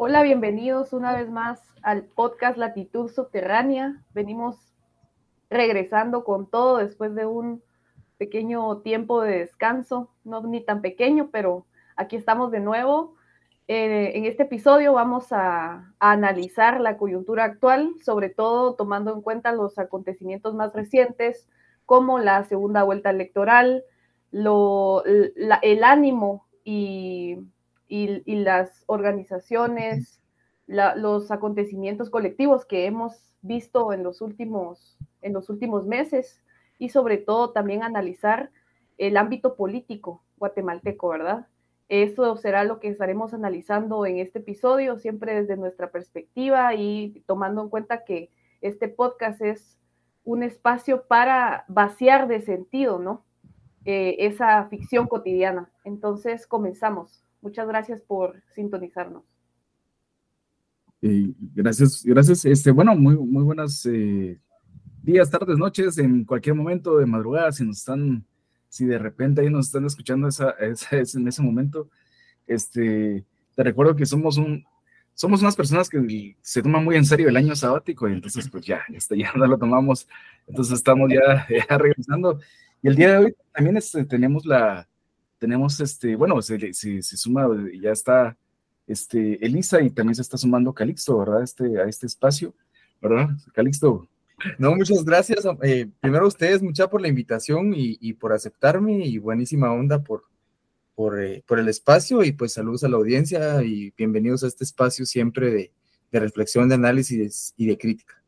Hola, bienvenidos una vez más al podcast Latitud Subterránea. Venimos regresando con todo después de un pequeño tiempo de descanso, no ni tan pequeño, pero aquí estamos de nuevo. Eh, en este episodio vamos a, analizar la coyuntura actual, sobre todo tomando en cuenta los acontecimientos más recientes, como la segunda vuelta electoral, el ánimo y y, las organizaciones, los acontecimientos colectivos que hemos visto en los, últimos, en los últimos meses y sobre todo también analizar el ámbito político guatemalteco, ¿verdad? Eso será lo que estaremos analizando en este episodio, siempre desde nuestra perspectiva y tomando en cuenta que este podcast es un espacio para vaciar de sentido, ¿no? Eh, esa ficción cotidiana. Entonces, comenzamos. Muchas gracias por sintonizarnos. gracias, gracias. Este, bueno, muy, muy buenas eh, días, tardes, noches, en cualquier momento de madrugada, si nos están, si de repente ahí nos están escuchando esa, en ese momento, este, te recuerdo que somos un, somos unas personas que se toman muy en serio el año sabático y entonces pues ya, ya, ya no lo tomamos, entonces estamos ya, ya regresando. Y el día de hoy también este, tenemos la, tenemos este, bueno, se, se, suma, ya está este, Elisa y también se está sumando Calixto, ¿verdad? Este, a este espacio, ¿verdad? Calixto. No, muchas gracias. Eh, primero a ustedes, muchas por la invitación y, por aceptarme y buenísima onda por, por, eh, por, el espacio y pues saludos a la audiencia y bienvenidos a este espacio siempre de, de reflexión, de análisis y de crítica.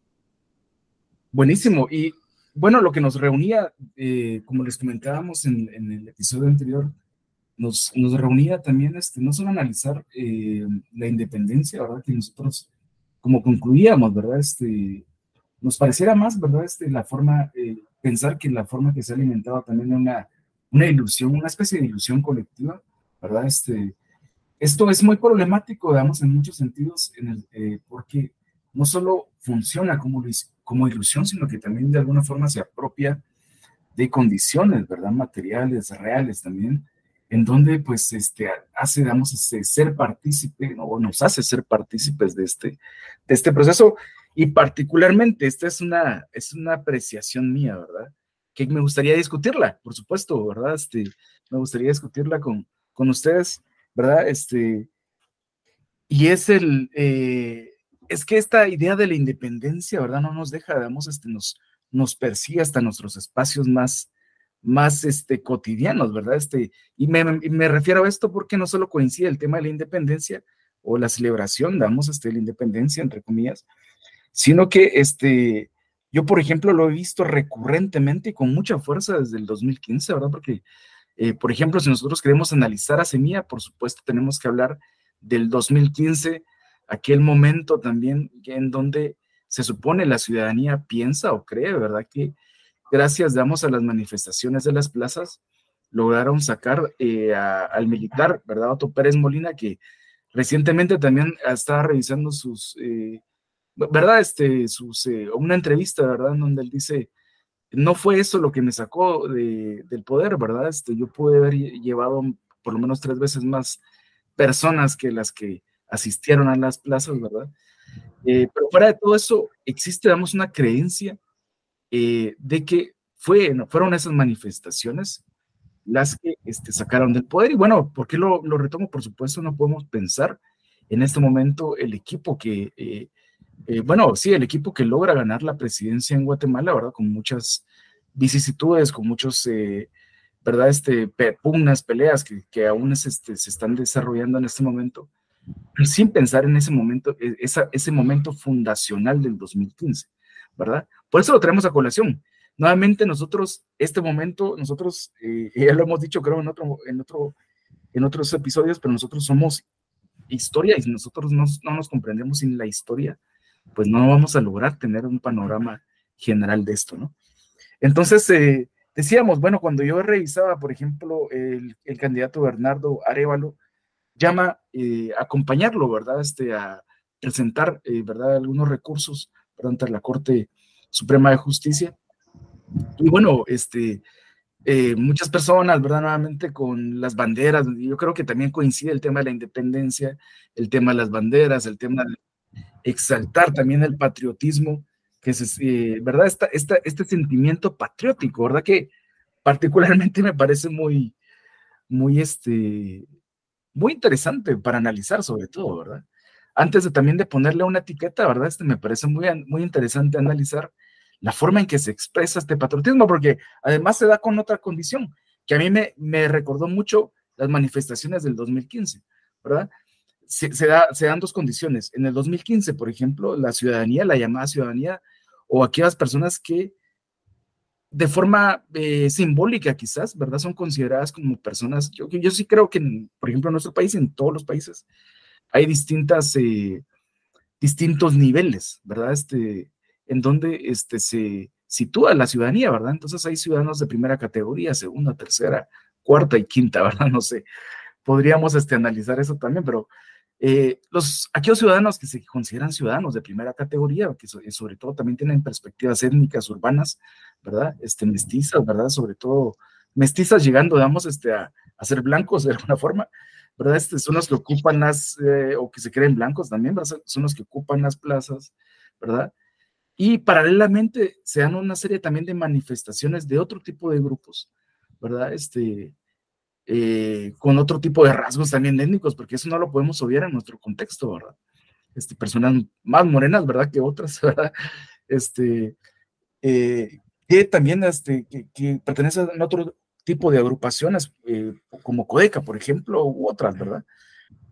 Buenísimo. Y bueno, lo que nos reunía, eh, como les comentábamos en, el episodio anterior, nos, nos reunía también este, no solo analizar eh, la independencia, ¿verdad? Que nosotros, como concluíamos, ¿verdad? Este, nos pareciera más, ¿verdad? Este, la forma, eh, pensar que la forma que se ha alimentado también una, una ilusión, una especie de ilusión colectiva, ¿verdad? Este, esto es muy problemático, digamos, en muchos sentidos, en el, porque no solo funciona como, como ilusión, sino que también de alguna forma se apropia de condiciones, ¿verdad? Materiales, reales también, en donde pues este, hace, damos, este, ser partícipe, o nos hace ser partícipes de este, de este proceso. Y particularmente, esta es una, es una apreciación mía, ¿verdad? Que me gustaría discutirla, por supuesto, ¿verdad? Este, me gustaría discutirla con, con ustedes, ¿verdad? Este, y es el, eh, es que esta idea de la independencia, ¿verdad? No nos deja, digamos, este, nos, nos persigue hasta nuestros espacios más, más este, cotidianos, ¿verdad? Este, y me, me, refiero a esto porque no solo coincide el tema de la independencia o la celebración, digamos, este, la independencia, entre comillas, sino que este, yo, por ejemplo, lo he visto recurrentemente y con mucha fuerza desde el 2015, ¿verdad? Porque, eh, por ejemplo, si nosotros queremos analizar a Semilla, por supuesto, tenemos que hablar del 2015 aquel momento también en donde se supone la ciudadanía piensa o cree, ¿verdad? Que gracias, damos, a las manifestaciones de las plazas, lograron sacar eh, al militar, ¿verdad? Otto Pérez Molina, que recientemente también estaba revisando sus, eh, ¿verdad? Este, sus, eh, una entrevista, ¿verdad? En donde él dice, no fue eso lo que me sacó de, del poder, ¿verdad? Este, yo pude haber llevado por lo menos tres veces más personas que las que asistieron a las plazas, ¿verdad? Eh, pero fuera de todo eso, existe, damos, una creencia eh, de que fue, fueron esas manifestaciones las que este, sacaron del poder. Y bueno, ¿por qué lo, lo, retomo? Por supuesto, no podemos pensar en este momento el equipo que, eh, bueno, sí, el equipo que logra ganar la presidencia en Guatemala, ¿verdad? Con muchas vicisitudes, con muchos, ¿verdad? Este, pugnas, peleas que, que aún este, se están desarrollando en este momento sin pensar en ese momento, e, ese momento fundacional del 2015, ¿verdad? Por eso lo traemos a colación. Nuevamente nosotros, este momento, nosotros, eh, ya lo hemos dicho creo en, otro, en, otro, en otros episodios, pero nosotros somos historia y si nosotros no, no nos comprendemos sin la historia, pues no vamos a lograr tener un panorama general de esto, ¿no? Entonces, eh, decíamos, bueno, cuando yo revisaba, por ejemplo, el, el candidato Bernardo Arevalo, llama eh, a acompañarlo, ¿verdad? Este, a presentar, eh, ¿verdad? Algunos recursos ante la Corte Suprema de Justicia. Y bueno, este, eh, muchas personas, ¿verdad? Nuevamente con las banderas, yo creo que también coincide el tema de la independencia, el tema de las banderas, el tema de exaltar también el patriotismo, que es, eh, ¿verdad? Esta, esta, este sentimiento patriótico, ¿verdad? Que particularmente me parece muy, muy, este, muy interesante para analizar sobre todo, ¿verdad? Antes de también de ponerle una etiqueta, ¿verdad? Este me parece muy, muy interesante analizar la forma en que se expresa este patriotismo, porque además se da con otra condición, que a mí me, me recordó mucho las manifestaciones del 2015, ¿verdad? Se, da, se dan dos condiciones. En el 2015, por ejemplo, la ciudadanía, la llamada ciudadanía, o aquellas personas que de forma eh, simbólica quizás, ¿verdad? Son consideradas como personas, yo, yo sí creo que, por ejemplo, en nuestro país, en todos los países, hay distintas, eh, distintos niveles, ¿verdad? Este, en donde este, se sitúa la ciudadanía, ¿verdad? Entonces hay ciudadanos de primera categoría, segunda, tercera, cuarta y quinta, ¿verdad? No sé, podríamos este, analizar eso también, pero eh, los, aquellos ciudadanos que se consideran ciudadanos de primera categoría, que sobre todo también tienen perspectivas étnicas urbanas, ¿verdad? Este, mestizas, ¿verdad? Sobre todo mestizas llegando, digamos, este, a, a ser blancos de alguna forma, ¿verdad? Este, son los que ocupan las, eh, o que se creen blancos también, ¿verdad? Son los que ocupan las plazas, ¿verdad? Y paralelamente se dan una serie también de manifestaciones de otro tipo de grupos, ¿verdad? Este, eh, con otro tipo de rasgos también étnicos, porque eso no lo podemos obviar en nuestro contexto, ¿verdad? Este, personas más morenas, ¿verdad? Que otras, ¿verdad? Este, eh, que también este, que, pertenecen a otro tipo de agrupaciones, eh, como Codeca, por ejemplo, u otras, ¿verdad?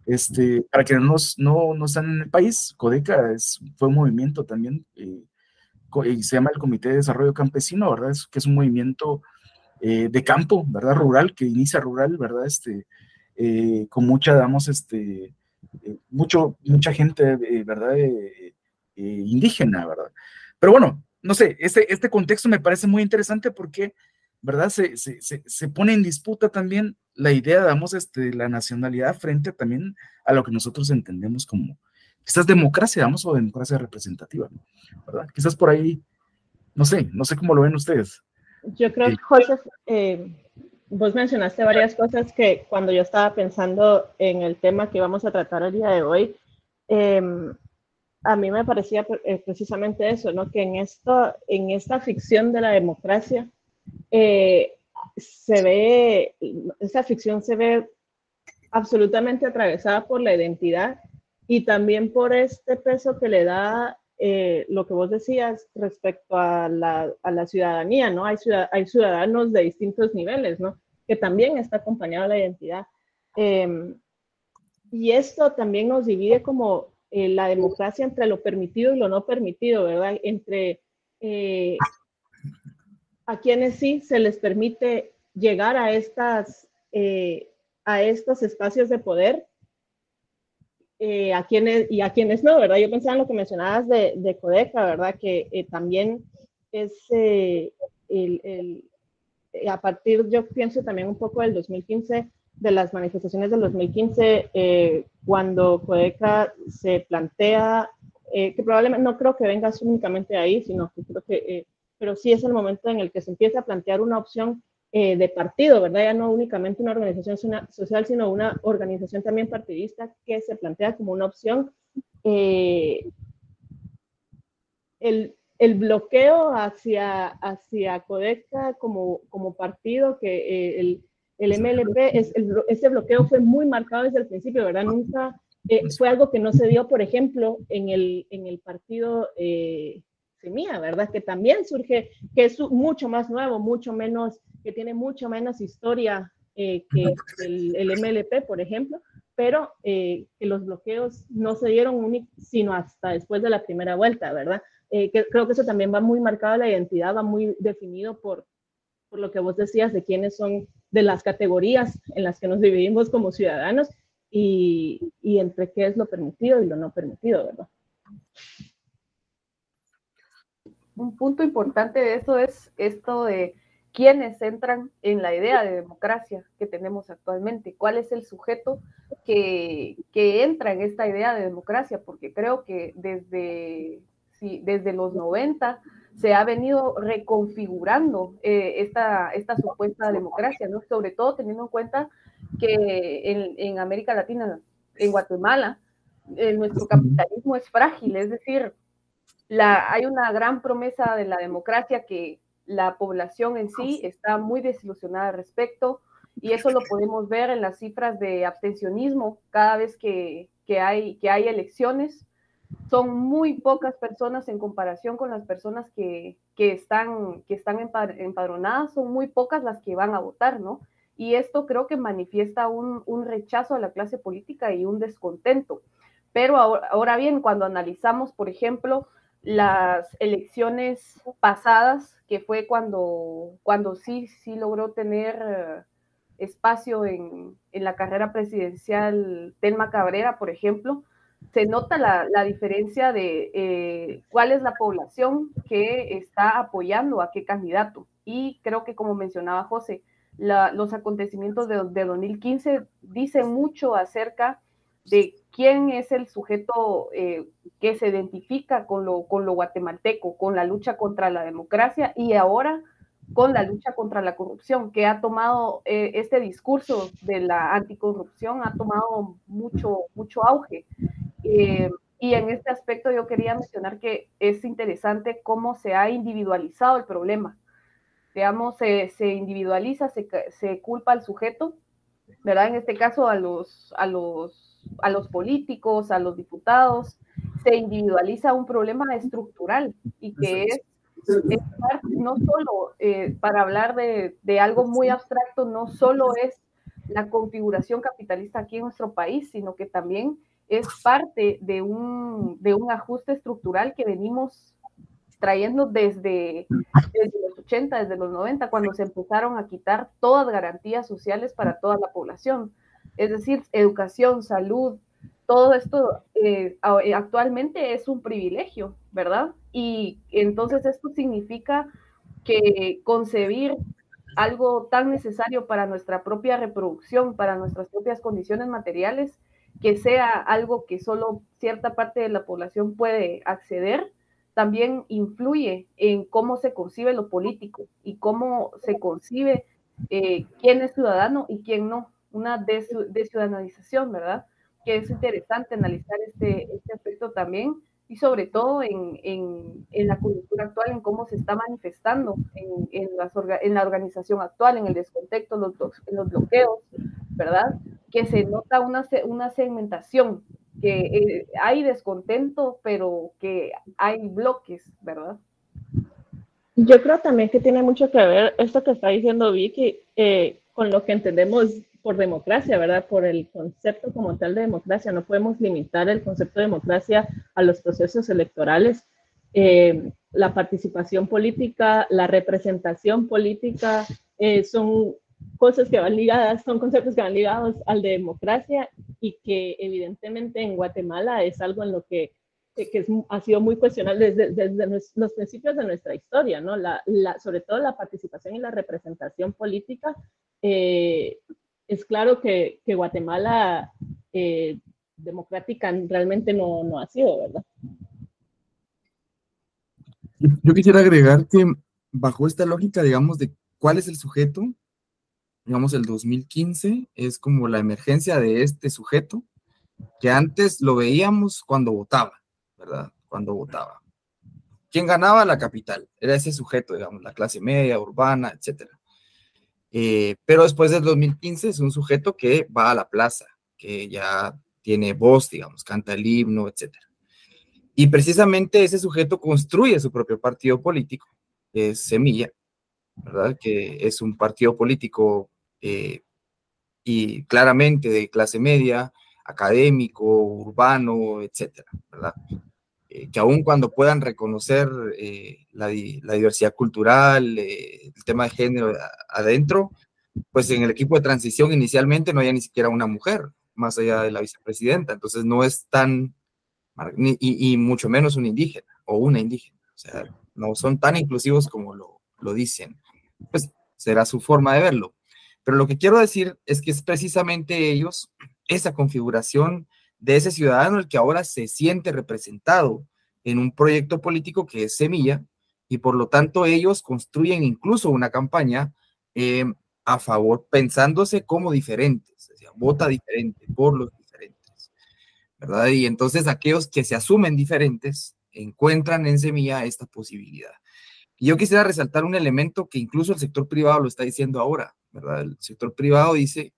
Este, para que no, no, no están en el país, Codeca es, fue un movimiento también y se llama el Comité de Desarrollo Campesino, ¿verdad? Es, que es un movimiento eh, de campo, ¿verdad? Rural, que inicia rural, ¿verdad? Este, eh, con mucha, digamos, este, eh, mucho, mucha gente, ¿verdad? indígena, ¿verdad? Pero bueno, no sé, este, este contexto me parece muy interesante porque, ¿verdad? Se, se, se, pone en disputa también la idea, digamos, este, la nacionalidad frente también a lo que nosotros entendemos como, quizás democracia, vamos, o democracia representativa, ¿verdad? Quizás por ahí, no sé, no sé cómo lo ven ustedes. Yo creo, que, José, eh, vos mencionaste varias cosas que cuando yo estaba pensando en el tema que vamos a tratar el día de hoy, em, a mí me parecía eh, precisamente eso, ¿no? Que en, esto, en esta ficción de la democracia eh, se ve, esa ficción se ve absolutamente atravesada por la identidad y también por este peso que le da eh, lo que vos decías respecto a la, ciudadanía, ¿no? Hay, hay ciudadanos de distintos niveles, ¿no? Que también está acompañado de la identidad. Em, y esto también nos divide como eh, la democracia entre lo permitido y lo no permitido, ¿verdad? Entre eh, a quienes sí se les permite llegar a, estas, a estos espacios de poder eh, a quienes y a quienes no, ¿verdad? Yo pensaba en lo que mencionabas de, de Codeca, ¿verdad? Que eh, también es eh, el, el, a partir, yo pienso también un poco del 2015, de las manifestaciones del 2015, cuando Codeca se plantea, que probablemente no creo que venga únicamente ahí, sino que creo que, pero sí es el momento en el que se empieza a plantear una opción eh, de partido, ¿verdad? Ya no únicamente una organización social, sino una organización también partidista que se plantea como una opción. Eh, el, el, bloqueo hacia, hacia Codeca como, como partido, que eh, el, el, MLP, es, ese bloqueo fue muy marcado desde el principio, ¿verdad? Nunca fue algo que no se dio, por ejemplo, en el, en el partido Semilla, ¿verdad? Que también surge, que es mucho más nuevo, mucho menos que tiene mucho menos historia eh, que el, MLP, por ejemplo, pero eh, que los bloqueos no se dieron sino hasta después de la primera vuelta, ¿verdad? Eh, que, creo que eso también va muy marcado, la identidad va muy definido por, por lo que vos decías de quiénes son, de las categorías en las que nos dividimos como ciudadanos y, y entre qué es lo permitido y lo no permitido, ¿verdad? Un punto importante de eso es esto de quiénes entran en la idea de democracia que tenemos actualmente, cuál es el sujeto que, que entra en esta idea de democracia, porque creo que desde, sí, desde los 90 se ha venido reconfigurando eh, esta, esta supuesta democracia, ¿no? Sobre todo teniendo en cuenta que en, en América Latina, en Guatemala, eh, nuestro capitalismo es frágil, es decir, la, hay una gran promesa de la democracia que la población en sí está muy desilusionada al respecto y eso lo podemos ver en las cifras de abstencionismo cada vez que, que, hay, que hay elecciones. Son muy pocas personas en comparación con las personas que, que están, que están empadronadas, son muy pocas las que van a votar, ¿no? Y esto creo que manifiesta un, un rechazo a la clase política y un descontento. Pero ahora, bien, cuando analizamos, por ejemplo, las elecciones pasadas, que fue cuando, cuando sí, sí logró tener eh, espacio en, la carrera presidencial Telma Cabrera, por ejemplo, se nota la, diferencia de eh, cuál es la población que está apoyando a qué candidato. Y creo que, como mencionaba José, los acontecimientos de, de 2015 dicen mucho acerca de quién es el sujeto eh, que se identifica con lo, con lo guatemalteco, con la lucha contra la democracia y ahora con la lucha contra la corrupción, que ha tomado eh, este discurso de la anticorrupción, ha tomado mucho, mucho auge. Eh, y en este aspecto yo quería mencionar que es interesante cómo se ha individualizado el problema. Digamos, se, se individualiza, se, se culpa al sujeto, ¿verdad? En este caso a los, a los a los políticos, a los diputados, se individualiza un problema estructural y que es, no solo, eh, para hablar de, de, algo muy abstracto, no solo es la configuración capitalista aquí en nuestro país, sino que también es parte de un, de un ajuste estructural que venimos trayendo desde, los 80, desde los 90, cuando se empezaron a quitar todas garantías sociales para toda la población es decir, educación, salud, todo esto eh, eh, actualmente es un privilegio, ¿verdad? Y entonces esto significa que concebir algo tan necesario para nuestra propia reproducción, para nuestras propias condiciones materiales, que sea algo que solo cierta parte de la población puede acceder, también influye en cómo se concibe lo político y cómo se concibe eh, quién es ciudadano y quién no una desciudadanización, ¿verdad? Que es interesante analizar este, este aspecto también y sobre todo en, en, la cultura actual, en cómo se está manifestando en, las en la organización actual, en el descontexto, los, en los bloqueos, ¿verdad? Que se nota una, una segmentación, que eh, hay descontento, pero que hay bloques, ¿verdad? Yo creo también que tiene mucho que ver esto que está diciendo Vicky eh, con lo que entendemos por democracia, ¿verdad? Por el concepto como tal de democracia. No podemos limitar el concepto de democracia a los procesos electorales. Eh, la participación política, la representación política, eh, son cosas que van ligadas, son conceptos que van ligados al de democracia y que evidentemente en Guatemala es algo en lo que, que ha sido muy cuestionado desde, desde, los principios de nuestra historia, ¿no? La, la, sobre todo la participación y la representación política eh, es claro que, Guatemala eh, democrática realmente no, no, ha sido, ¿verdad? Yo quisiera agregar que bajo esta lógica, digamos, de cuál es el sujeto, digamos, el 2015 es como la emergencia de este sujeto, que antes lo veíamos cuando votaba, ¿verdad? Cuando votaba. ¿Quién ganaba? La capital. Era ese sujeto, digamos, la clase media, urbana, etcétera. Eh, pero después del 2015 es un sujeto que va a la plaza, que ya tiene voz, digamos, canta el himno, etc. Y precisamente ese sujeto construye su propio partido político, que es Semilla, ¿verdad? Que es un partido político eh, y claramente de clase media, académico, urbano, etcétera, ¿verdad? Eh, que aun cuando puedan reconocer eh, la, diversidad cultural, eh, el tema de género adentro, pues en el equipo de transición inicialmente no había ni siquiera una mujer, más allá de la vicepresidenta, entonces no es tan, y, mucho menos un indígena o una indígena, o sea, no son tan inclusivos como lo, lo dicen, pues será su forma de verlo. Pero lo que quiero decir es que es precisamente ellos, esa configuración de ese ciudadano el que ahora se siente representado en un proyecto político que es Semilla, y por lo tanto ellos construyen incluso una campaña eh, a favor, pensándose como diferentes, vota diferente por los diferentes, ¿verdad? Y entonces aquellos que se asumen diferentes encuentran en semilla esta posibilidad. Y yo quisiera resaltar un elemento que incluso el sector privado lo está diciendo ahora, El sector privado dice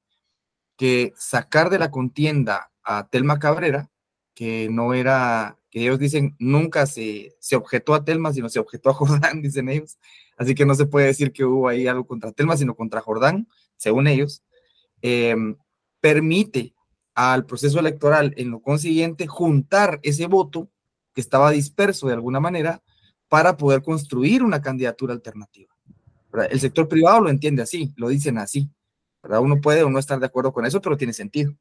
que sacar de la contienda a Telma Cabrera, que no era, que ellos dicen nunca se, se objetó a Telma, sino se objetó a Jordán, dicen ellos. Así que no se puede decir que hubo ahí algo contra Telma, sino contra Jordán, según ellos. Em, permite al proceso electoral, en lo consiguiente, juntar ese voto que estaba disperso de alguna manera para poder construir una candidatura alternativa. El sector privado lo entiende así, lo dicen así. ¿verdad? Uno puede o no estar de acuerdo con eso, pero tiene sentido.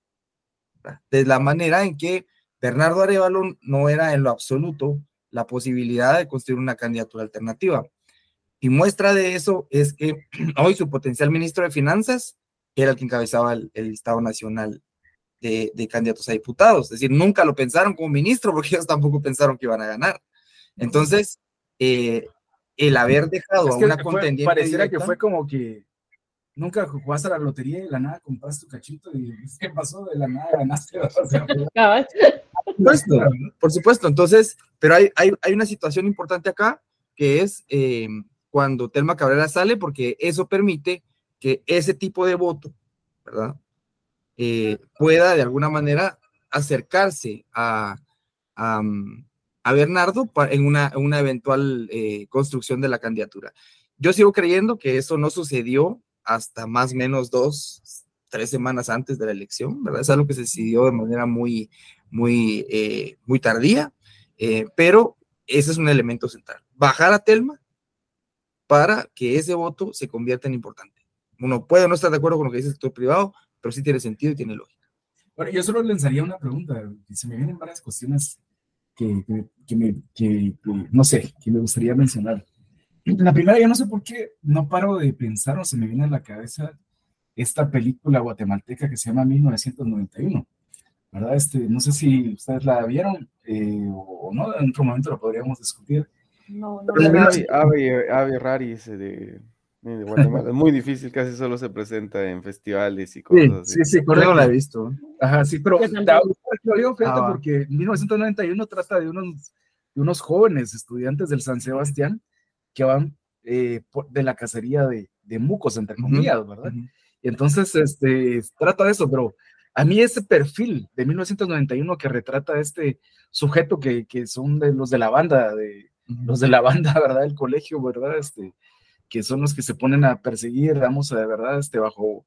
De la manera en que Bernardo Arevalo no era en lo absoluto la posibilidad de construir una candidatura alternativa. Y muestra de eso es que hoy su potencial ministro de Finanzas era el que encabezaba el, Estado Nacional de, de, candidatos a diputados. Es decir, nunca lo pensaron como ministro porque ellos tampoco pensaron que iban a ganar. Entonces, eh, el haber dejado a una contendiente. Pareciera que fue como que nunca jugaste a la lotería y de la nada compraste tu cachito y ¿qué pasó? De la nada ganaste. por, supuesto, por supuesto, entonces, pero hay, hay, hay, una situación importante acá que es eh, cuando Telma Cabrera sale, porque eso permite que ese tipo de voto, ¿verdad? Eh, pueda de alguna manera acercarse a, a, a Bernardo en una, una eventual eh, construcción de la candidatura. Yo sigo creyendo que eso no sucedió hasta más o menos dos, tres semanas antes de la elección, ¿verdad? Es algo que se decidió de manera muy, muy, eh, muy tardía, eh, pero ese es un elemento central. Bajar a Telma para que ese voto se convierta en importante. Uno puede no estar de acuerdo con lo que dice el sector privado, pero sí tiene sentido y tiene lógica. Bueno, yo solo lanzaría una pregunta, se me vienen varias cuestiones que, que, me, que, no sé, que me gustaría mencionar. La primera, yo no sé por qué no paro de pensar o se me viene a la cabeza esta película guatemalteca que se llama 1991, ¿verdad? Este, no sé si ustedes la vieron eh, o no, en otro momento lo podríamos discutir. No, no. Avi, Avi, Avi De es muy difícil, casi solo se presenta en festivales y cosas sí, así. Sí, sí, correcto, la he visto. Ajá, sí, pero lo digo ah, porque 1991 trata de unos, de unos jóvenes estudiantes del San Sebastián que van eh, de la cacería de, de mucos, entre comillas, ¿verdad? Y entonces, este, trata de eso, pero a mí ese perfil de 1991 que retrata este sujeto que, que son de los de la banda, de, los de la banda, ¿verdad? El colegio, ¿verdad? Este, que son los que se ponen a perseguir, digamos, de verdad, este, bajo,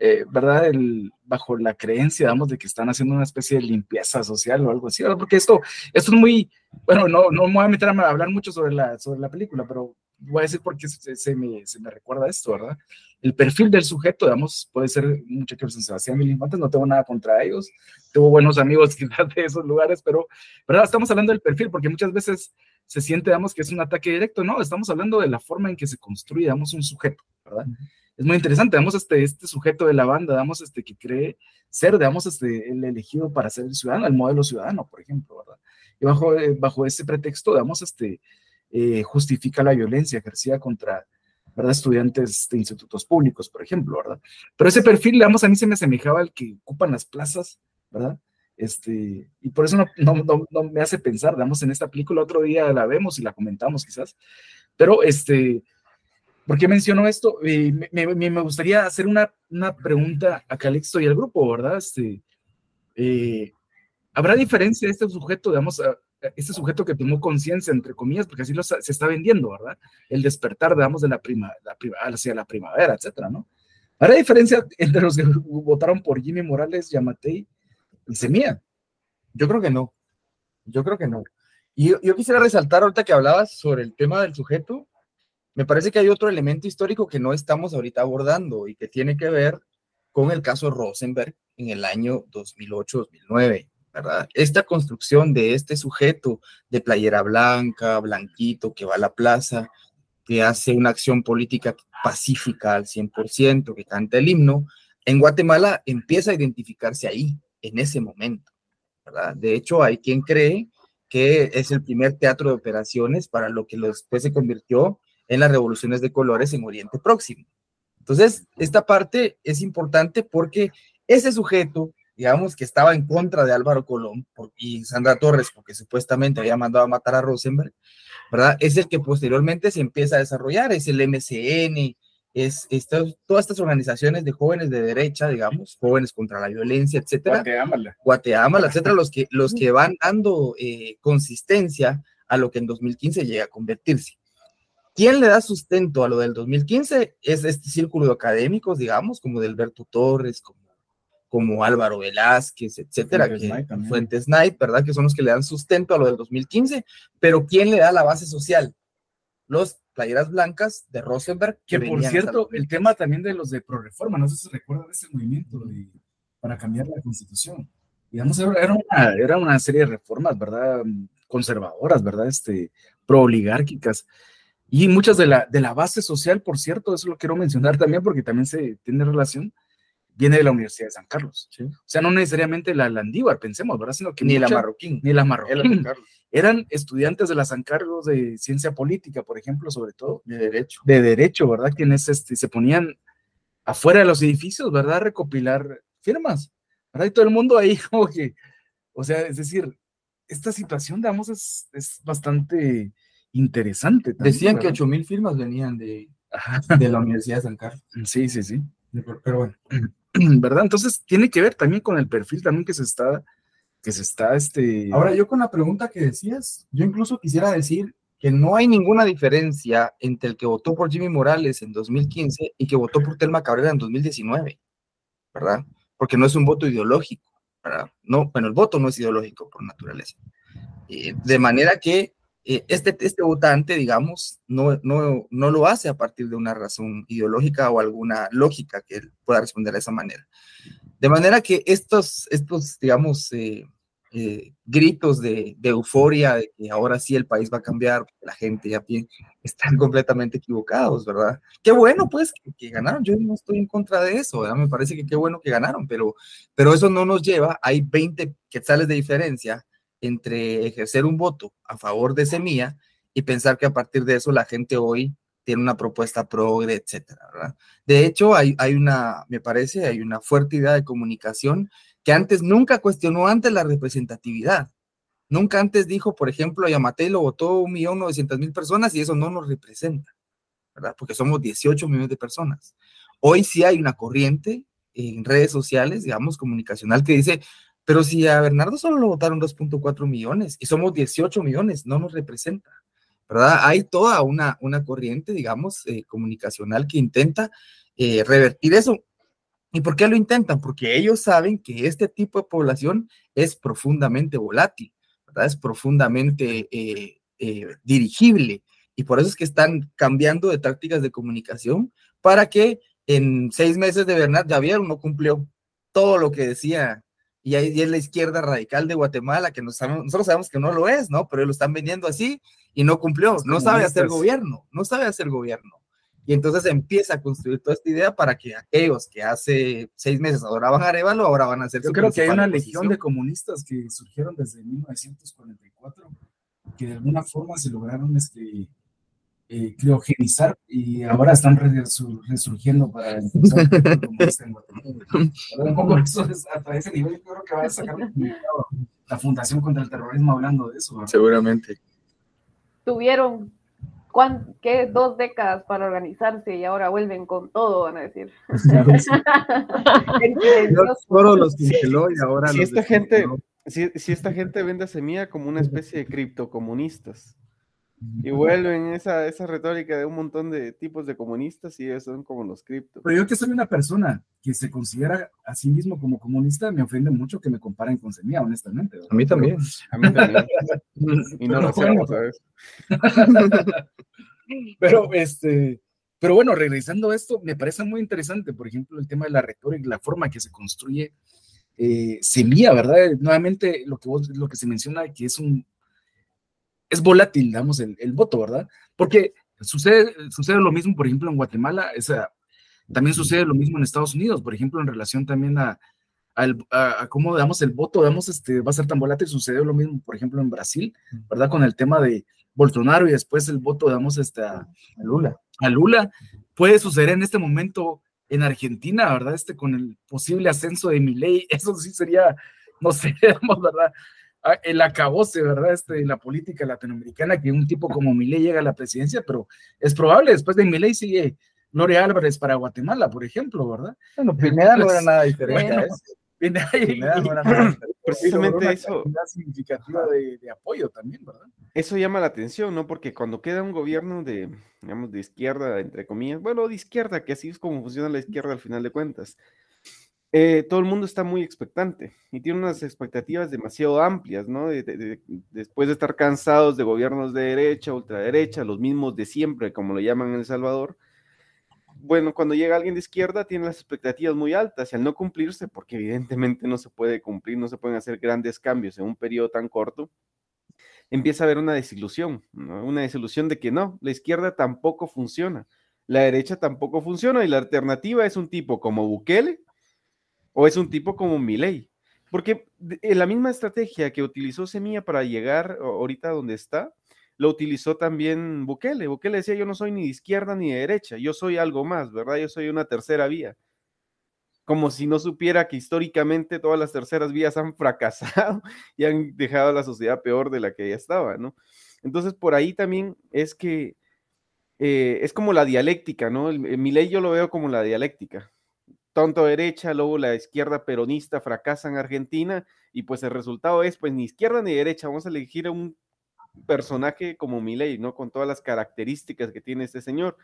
eh, ¿verdad? El, bajo la creencia, digamos, de que están haciendo una especie de limpieza social o algo así, ¿verdad? Porque esto, esto es muy, bueno, no, no me voy a meter a hablar mucho sobre la, sobre la película, pero voy a decir porque se, se, me, se me recuerda esto, ¿verdad? El perfil del sujeto, digamos, puede ser mucho que San Sebastián Mil Infantes, no tengo nada contra ellos, tengo buenos amigos quizás de esos lugares, pero, ¿verdad? Estamos hablando del perfil porque muchas veces se siente, digamos, que es un ataque directo. No, estamos hablando de la forma en que se construye, digamos, un sujeto, ¿verdad? Es muy interesante, damos este, este sujeto de la banda, damos este que cree ser, digamos, este, el elegido para ser el ciudadano, el modelo ciudadano, por ejemplo, ¿verdad? Y bajo, eh, bajo ese pretexto, digamos, este, eh, justifica la violencia ejercida contra, ¿verdad? Estudiantes de institutos públicos, por ejemplo, ¿verdad? Pero ese perfil, digamos, a mí se me asemejaba al que ocupan las plazas, ¿verdad? Este, y por eso no, no, no, me hace pensar, digamos, en esta película otro día la vemos y la comentamos quizás, pero este, ¿por qué menciono esto? Eh, me, me, me, gustaría hacer una, una, pregunta a Calixto y al grupo, ¿verdad? Este, eh, ¿Habrá diferencia de este sujeto, digamos, este sujeto que tomó conciencia, entre comillas, porque así lo, se está vendiendo, ¿verdad? El despertar, digamos, de la prima, la prima, hacia la primavera, etcétera, ¿no? ¿Habrá diferencia entre los que votaron por Jimmy Morales, Yamatei semilla. Yo creo que no. Yo creo que no. Y yo, quisiera resaltar ahorita que hablabas sobre el tema del sujeto. Me parece que hay otro elemento histórico que no estamos ahorita abordando y que tiene que ver con el caso Rosenberg en el año 2008-2009. ¿verdad? Esta construcción de este sujeto de playera blanca, blanquito, que va a la plaza, que hace una acción política pacífica al 100%, que canta el himno, en Guatemala empieza a identificarse ahí, en ese momento. De hecho, hay quien cree que es el primer teatro de operaciones para lo que después se convirtió en las revoluciones de colores en Oriente Próximo. Entonces, esta parte es importante porque ese sujeto, digamos, que estaba en contra de Álvaro Colón y Sandra Torres, porque supuestamente había mandado a matar a Rosenberg, ¿verdad? Es el que posteriormente se empieza a desarrollar, es el MCN, es, todas estas organizaciones de jóvenes de derecha, digamos, jóvenes contra la violencia, etcétera. Guateámala. Guateámala, etcétera, los que, los que van dando eh, consistencia a lo que en 2015 llega a convertirse. ¿Quién le da sustento a lo del 2015? Es este círculo de académicos, digamos, como de Alberto Torres, como, como Álvaro Velázquez, etcétera, Fuentes Knight, ¿verdad? Que son los que le dan sustento a lo del 2015, pero ¿quién le da la base social? Los playeras blancas de Rosenberg. Que, por cierto, el tema también de los de Proreforma, no sé si recuerdan ese movimiento para cambiar la constitución. Digamos, era una, era una serie de reformas, ¿verdad? Conservadoras, ¿verdad? Este, pro-oligárquicas y muchas de la, de la base social, por cierto, eso lo quiero mencionar también porque también se tiene relación, viene de la Universidad de San Carlos. O sea, no necesariamente la Landívar, pensemos, ¿verdad? Sino que ni la Marroquín. Ni la Marroquín. Eran estudiantes de la San Carlos de ciencia política, por ejemplo, sobre todo. De derecho. De derecho, ¿verdad? Quienes este, se ponían afuera de los edificios, ¿verdad? A recopilar firmas, ¿verdad? Y todo el mundo ahí como que, o sea, es decir, esta situación, digamos, es, es bastante interesante. Decían que 8 mil firmas venían de, de la Universidad de San Carlos. Sí, sí, sí. Pero bueno, ¿verdad? Entonces tiene que ver también con el perfil también que se está, que se está, este... Ahora yo con la pregunta que decías, yo incluso quisiera decir que no hay ninguna diferencia entre el que votó por Jimmy Morales en 2015 y que votó por Telma Cabrera en 2019, ¿verdad? Porque no es un voto ideológico, ¿verdad? No, bueno, el voto no es ideológico por naturaleza. Eh, de manera que eh, este, este votante, digamos, no, no, no lo hace a partir de una razón ideológica o alguna lógica que él pueda responder de esa manera. De manera que estos, estos digamos, eh, eh, gritos de, euforia de que ahora sí el país va a cambiar, la gente ya están completamente equivocados, ¿verdad? Qué bueno, pues, que, ganaron. Yo no estoy en contra de eso, ¿verdad? Me parece que qué bueno que ganaron, pero, pero eso no nos lleva, hay 20 quetzales de diferencia entre ejercer un voto a favor de Semilla y pensar que a partir de eso la gente hoy tiene una propuesta progre, etcétera. De hecho, hay, una, me parece, hay una fuerte idea de comunicación que antes nunca cuestionó antes la representatividad. Nunca antes dijo, por ejemplo, a Yamate lo votó un millón novecientas mil personas y eso no nos representa, ¿verdad? Porque somos 18 millones de personas. Hoy sí hay una corriente en redes sociales, digamos, comunicacional que dice, pero si a Bernardo solo lo votaron 2.4 millones y somos 18 millones, no nos representa, ¿verdad? Hay toda una, una corriente, digamos, eh, comunicacional que intenta eh, revertir eso. ¿Y por qué lo intentan? Porque ellos saben que este tipo de población es profundamente volátil, ¿verdad? Es profundamente eh, dirigible. Y por eso es que están cambiando de tácticas de comunicación para que en seis meses de Bernardo ya vieron, no cumplió todo lo que decía y ahí es la izquierda radical de Guatemala, que nosotros sabemos que no lo es, ¿no? Pero lo están vendiendo así y no cumplió, no sabe hacer gobierno, no sabe hacer gobierno. Y entonces empieza a construir toda esta idea para que aquellos que hace seis meses adoraban a Arevalo, ahora van a ser Yo creo que hay una legión de comunistas que surgieron desde 1944, que de alguna forma se lograron este, eh, criogenizar y ahora están resurgiendo para empezar Un poco eso es, hasta ese nivel yo creo que va a sacar la Fundación contra el Terrorismo hablando de eso. Seguramente. Tuvieron ¿qué? dos décadas para organizarse y ahora vuelven con todo, van a decir. los y ahora si esta gente, si, si, esta gente vende semilla como una especie de criptocomunistas. Y vuelven esa, esa retórica de un montón de tipos de comunistas y ellos son como los criptos. Pero yo que soy una persona que se considera a sí mismo como comunista, me ofende mucho que me comparen con Semilla, honestamente. A mí también. A mí también. y no lo hacemos, ¿sabes? pero este, pero bueno, regresando a esto, me parece muy interesante, por ejemplo, el tema de la retórica, la forma que se construye eh, Semilla, ¿verdad? Nuevamente, lo que, vos, lo que se menciona, que es un es volátil, digamos, el, el, voto, ¿verdad? Porque sucede, sucede lo mismo, por ejemplo, en Guatemala, también sucede lo mismo en Estados Unidos, por ejemplo, en relación también a, a, cómo damos el voto, damos este, va a ser tan volátil, sucedió lo mismo, por ejemplo, en Brasil, ¿verdad? Con el tema de Bolsonaro y después el voto damos este, a, Lula. A Lula. Puede suceder en este momento en Argentina, ¿verdad? Este, con el posible ascenso de Milei, eso sí sería, no sé, ¿verdad? Ah, el acabose, ¿verdad? Este, la política latinoamericana, que un tipo como Milei llega a la presidencia, pero es probable, después de Milei sigue Gloria Álvarez para Guatemala, por ejemplo, ¿verdad? Bueno, Pineda no era nada diferente. Precisamente eso. significativa de, apoyo también, ¿verdad? Eso llama la atención, ¿no? Porque cuando queda un gobierno de, digamos, de izquierda, entre comillas, bueno, de izquierda, que así es como funciona la izquierda al final de cuentas, eh, todo el mundo está muy expectante y tiene unas expectativas demasiado amplias, ¿no? después de estar cansados de gobiernos de derecha, ultraderecha, los mismos de siempre, como lo llaman en El Salvador, bueno, cuando llega alguien de izquierda tiene las expectativas muy altas y al no cumplirse, porque evidentemente no se puede cumplir, no se pueden hacer grandes cambios en un periodo tan corto, empieza a haber una desilusión, una desilusión de que no, la izquierda tampoco funciona, la derecha tampoco funciona y la alternativa es un tipo como Bukele o es un tipo como Milei. Porque en la misma estrategia que utilizó Semilla para llegar ahorita donde está, lo utilizó también Bukele. Bukele decía, yo no soy ni de izquierda ni de derecha, yo soy algo más, ¿verdad? Yo soy una tercera vía. Como si no supiera que históricamente todas las terceras vías han fracasado y han dejado a la sociedad peor de la que ya estaba, ¿no? Entonces, por ahí también es que eh, es como la dialéctica, ¿no? mi ley yo lo veo como la dialéctica. Tonto derecha, luego la izquierda peronista fracasa en Argentina y pues el resultado es, pues ni izquierda ni derecha, vamos a elegir un personaje como Milei, ¿no? Con todas las características que tiene este señor.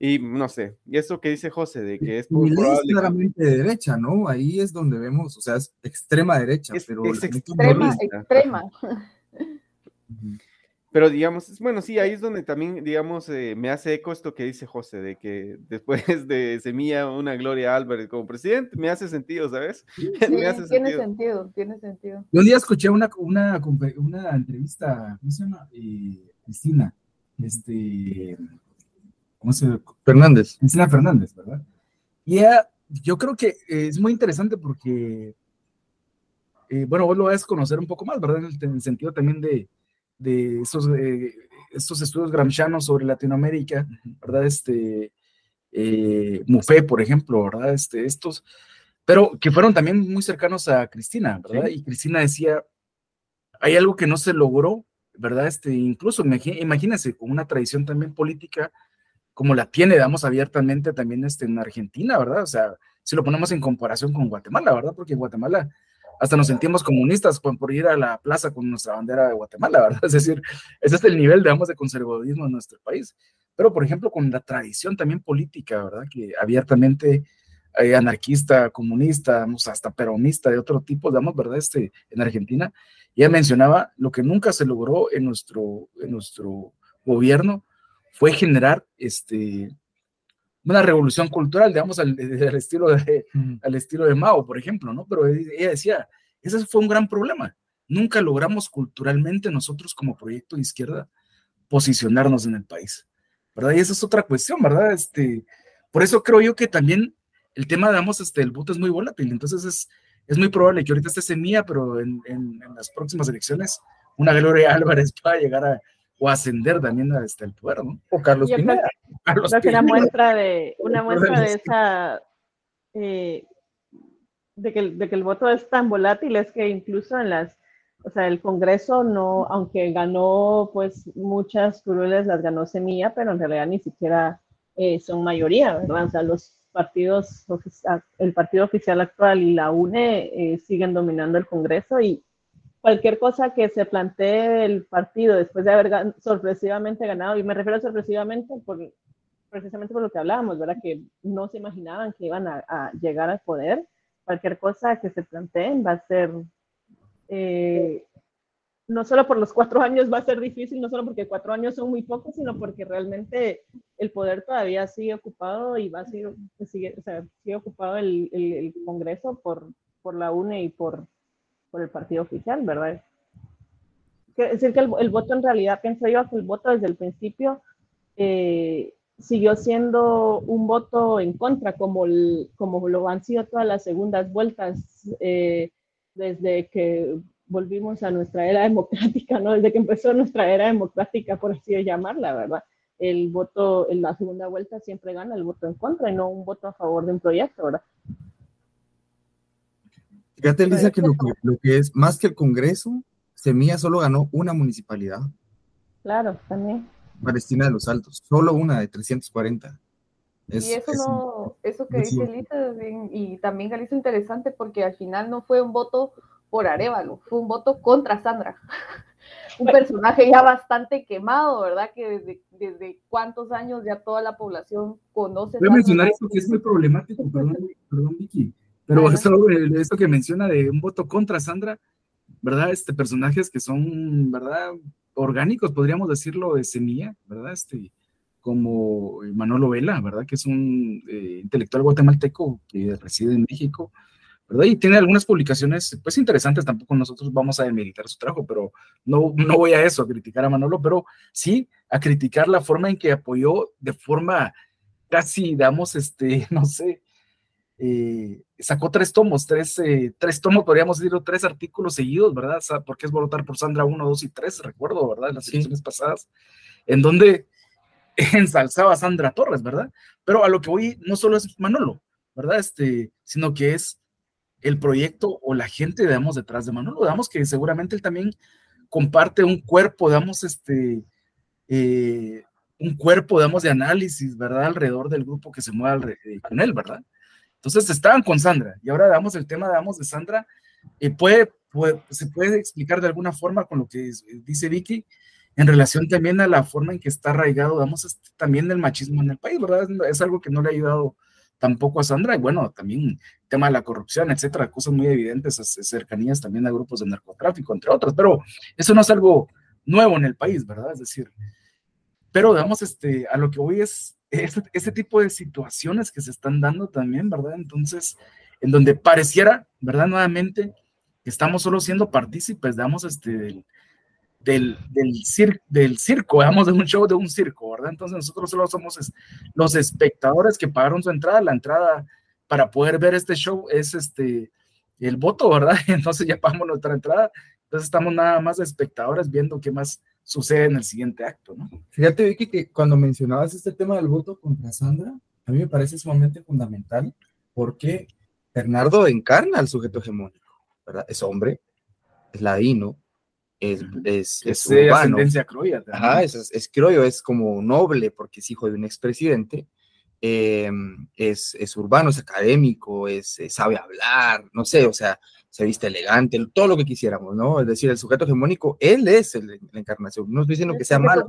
Y no sé, y eso que dice José, de que es muy es claramente de derecha, ¿no? Ahí es donde vemos, o sea, es extrema derecha, pero... Es extrema, extrema. Pero digamos, bueno, sí, ahí es donde también, digamos, eh, me hace eco esto que dice José, de que después de Semilla una Gloria Álvarez como presidente, me hace sentido, ¿sabes? Sí, tiene sentido. tiene sentido. un día escuché una, una, una entrevista, ¿cómo se llama? Eh, Cristina, este, ¿cómo se llama? Fernández. Cristina Fernández, ¿verdad? Y ella, yo creo que es muy interesante porque, eh, bueno, vos lo vas a conocer un poco más, ¿verdad? en el sentido también de de estos, eh, estos estudios gramscianos sobre Latinoamérica, ¿verdad? Este, eh, Mufé, por ejemplo, ¿verdad? Este, estos, pero que fueron también muy cercanos a Cristina, ¿verdad? Y Cristina decía, hay algo que no se logró, ¿verdad? Este, incluso imagínense, con una tradición también política como la tiene, damos abiertamente también este, en Argentina, ¿verdad? O sea, si lo ponemos en comparación con Guatemala, ¿verdad? Porque Guatemala hasta nos sentimos comunistas por, ir a la plaza con nuestra bandera de Guatemala, ¿verdad? Es decir, ese es el nivel, digamos, de conservadurismo en nuestro país. Pero, por ejemplo, con la tradición también política, ¿verdad? Que abiertamente eh, anarquista, comunista, hasta peronista, de otro tipo, digamos, ¿verdad? Este, en Argentina, ya mencionaba lo que nunca se logró en nuestro, en nuestro gobierno fue generar este, una revolución cultural, digamos, al, estilo de, al estilo de Mao, por ejemplo, ¿no? Pero ella decía, ese fue un gran problema. Nunca logramos culturalmente nosotros como proyecto de izquierda posicionarnos en el país, ¿verdad? Y esa es otra cuestión, ¿verdad? Este, por eso creo yo que también el tema, digamos, este, el voto es muy volátil, entonces es, es muy probable que ahorita esté semilla, pero en, en, en las próximas elecciones una Gloria Álvarez pueda llegar a, o ascender también a este, el poder, ¿no? O Carlos Pineda. Carlos creo que una muestra de, una muestra de esa, eh, de, que, de que el voto es tan volátil es que incluso en las, o sea, el Congreso no, aunque ganó pues muchas curules, las ganó Semilla, pero en realidad ni siquiera eh, son mayoría, ¿verdad? O sea, los partidos, el partido oficial actual y la UNE eh, siguen dominando el Congreso y cualquier cosa que se plantee el partido después de haber sorpresivamente ganado, y me refiero sorpresivamente por, precisamente por lo que hablábamos, ¿verdad? Que no se imaginaban que iban a, llegar al poder. Cualquier cosa que se planteen va a ser, eh, no solo por los cuatro años va a ser difícil, no solo porque cuatro años son muy pocos, sino porque realmente el poder todavía sigue ocupado y va a seguir, sigue, o sea, sigue ocupado el, el, el Congreso por, por la UNE y por por el partido oficial, ¿verdad? Es decir, que el, voto en realidad, pienso yo, que el voto desde el principio, eh, siguió siendo un voto en contra, como, como lo han sido todas las segundas vueltas eh, desde que volvimos a nuestra era democrática, ¿no? Desde que empezó nuestra era democrática, por así llamarla, ¿verdad? El voto en la segunda vuelta siempre gana el voto en contra y no un voto a favor de un proyecto, ¿verdad? Fíjate, Elisa, que lo, que lo que es más que el Congreso, Semilla solo ganó una municipalidad. Claro, también. Palestina de los Altos, solo una de 340. y eso no, eso que dice Elisa, y también Galicia interesante porque al final no fue un voto por Arevalo, fue un voto contra Sandra. un personaje ya bastante quemado, ¿verdad? Que desde, desde cuántos años ya toda la población conoce. Voy a mencionar esto que es muy problemático, perdón, perdón Vicky, pero eso, esto que menciona de un voto contra Sandra, ¿verdad? Este, personajes que son, ¿verdad? Orgánicos, podríamos decirlo, de semilla, ¿verdad? Este, como Manolo Vela, ¿verdad? Que es un eh, intelectual guatemalteco que reside en México, ¿verdad? Y tiene algunas publicaciones, pues interesantes, tampoco nosotros vamos a demeritar su trabajo, pero no, no voy a eso, a criticar a Manolo, pero sí a criticar la forma en que apoyó de forma casi, digamos, este, no sé, eh, sacó tres tomos, tres, eh, tres tomos, podríamos decir, tres artículos seguidos, ¿verdad? Porque es votar por Sandra 1, 2 y 3, recuerdo, ¿verdad? En las elecciones pasadas, en donde ensalzaba a Sandra Torres, ¿verdad? Pero a lo que voy no solo es Manolo, ¿verdad? Este, sino que es el proyecto o la gente, digamos, detrás de Manolo, digamos que seguramente él también comparte un cuerpo, digamos, este, eh, un cuerpo, digamos, de análisis, ¿verdad? Alrededor del grupo que se mueve con él, ¿verdad? Entonces estaban con Sandra y ahora damos el tema, damos de Sandra. Eh, puede, se puede explicar de alguna forma con lo que dice Vicky en relación también a la forma en que está arraigado, damos este, también el machismo en el país, ¿verdad? Es algo que no le ha ayudado tampoco a Sandra y bueno, también el tema de la corrupción, etcétera, cosas muy evidentes, cercanías también a grupos de narcotráfico, entre otros, pero eso no es algo nuevo en el país, ¿verdad? Es decir, pero digamos, este, a lo que voy es ese, tipo de situaciones que se están dando también, ¿verdad? Entonces, en donde pareciera, ¿verdad? Nuevamente, que estamos solo siendo partícipes, digamos, este, del, del, del, del circo, digamos, de un show de un circo, ¿verdad? Entonces nosotros solo somos los espectadores que pagaron su entrada, la entrada para poder ver este show es este, el voto, ¿verdad? Entonces ya pagamos nuestra entrada, entonces estamos nada más espectadores viendo qué más sucede en el siguiente acto, ¿no? Fíjate, Vicky, que cuando mencionabas este tema del voto contra Sandra, a mí me parece sumamente fundamental porque Bernardo encarna al sujeto hegemónico, ¿verdad? Es hombre, es ladino, es, es, es, urbano. Ajá, es, es criollo, es como noble porque es hijo de un expresidente, eh, es, es urbano, es académico, es, sabe hablar, no sé, o sea, se viste elegante, todo lo que quisiéramos, ¿no? Es decir, el sujeto hegemónico, él es la encarnación, no estoy diciendo que sea malo,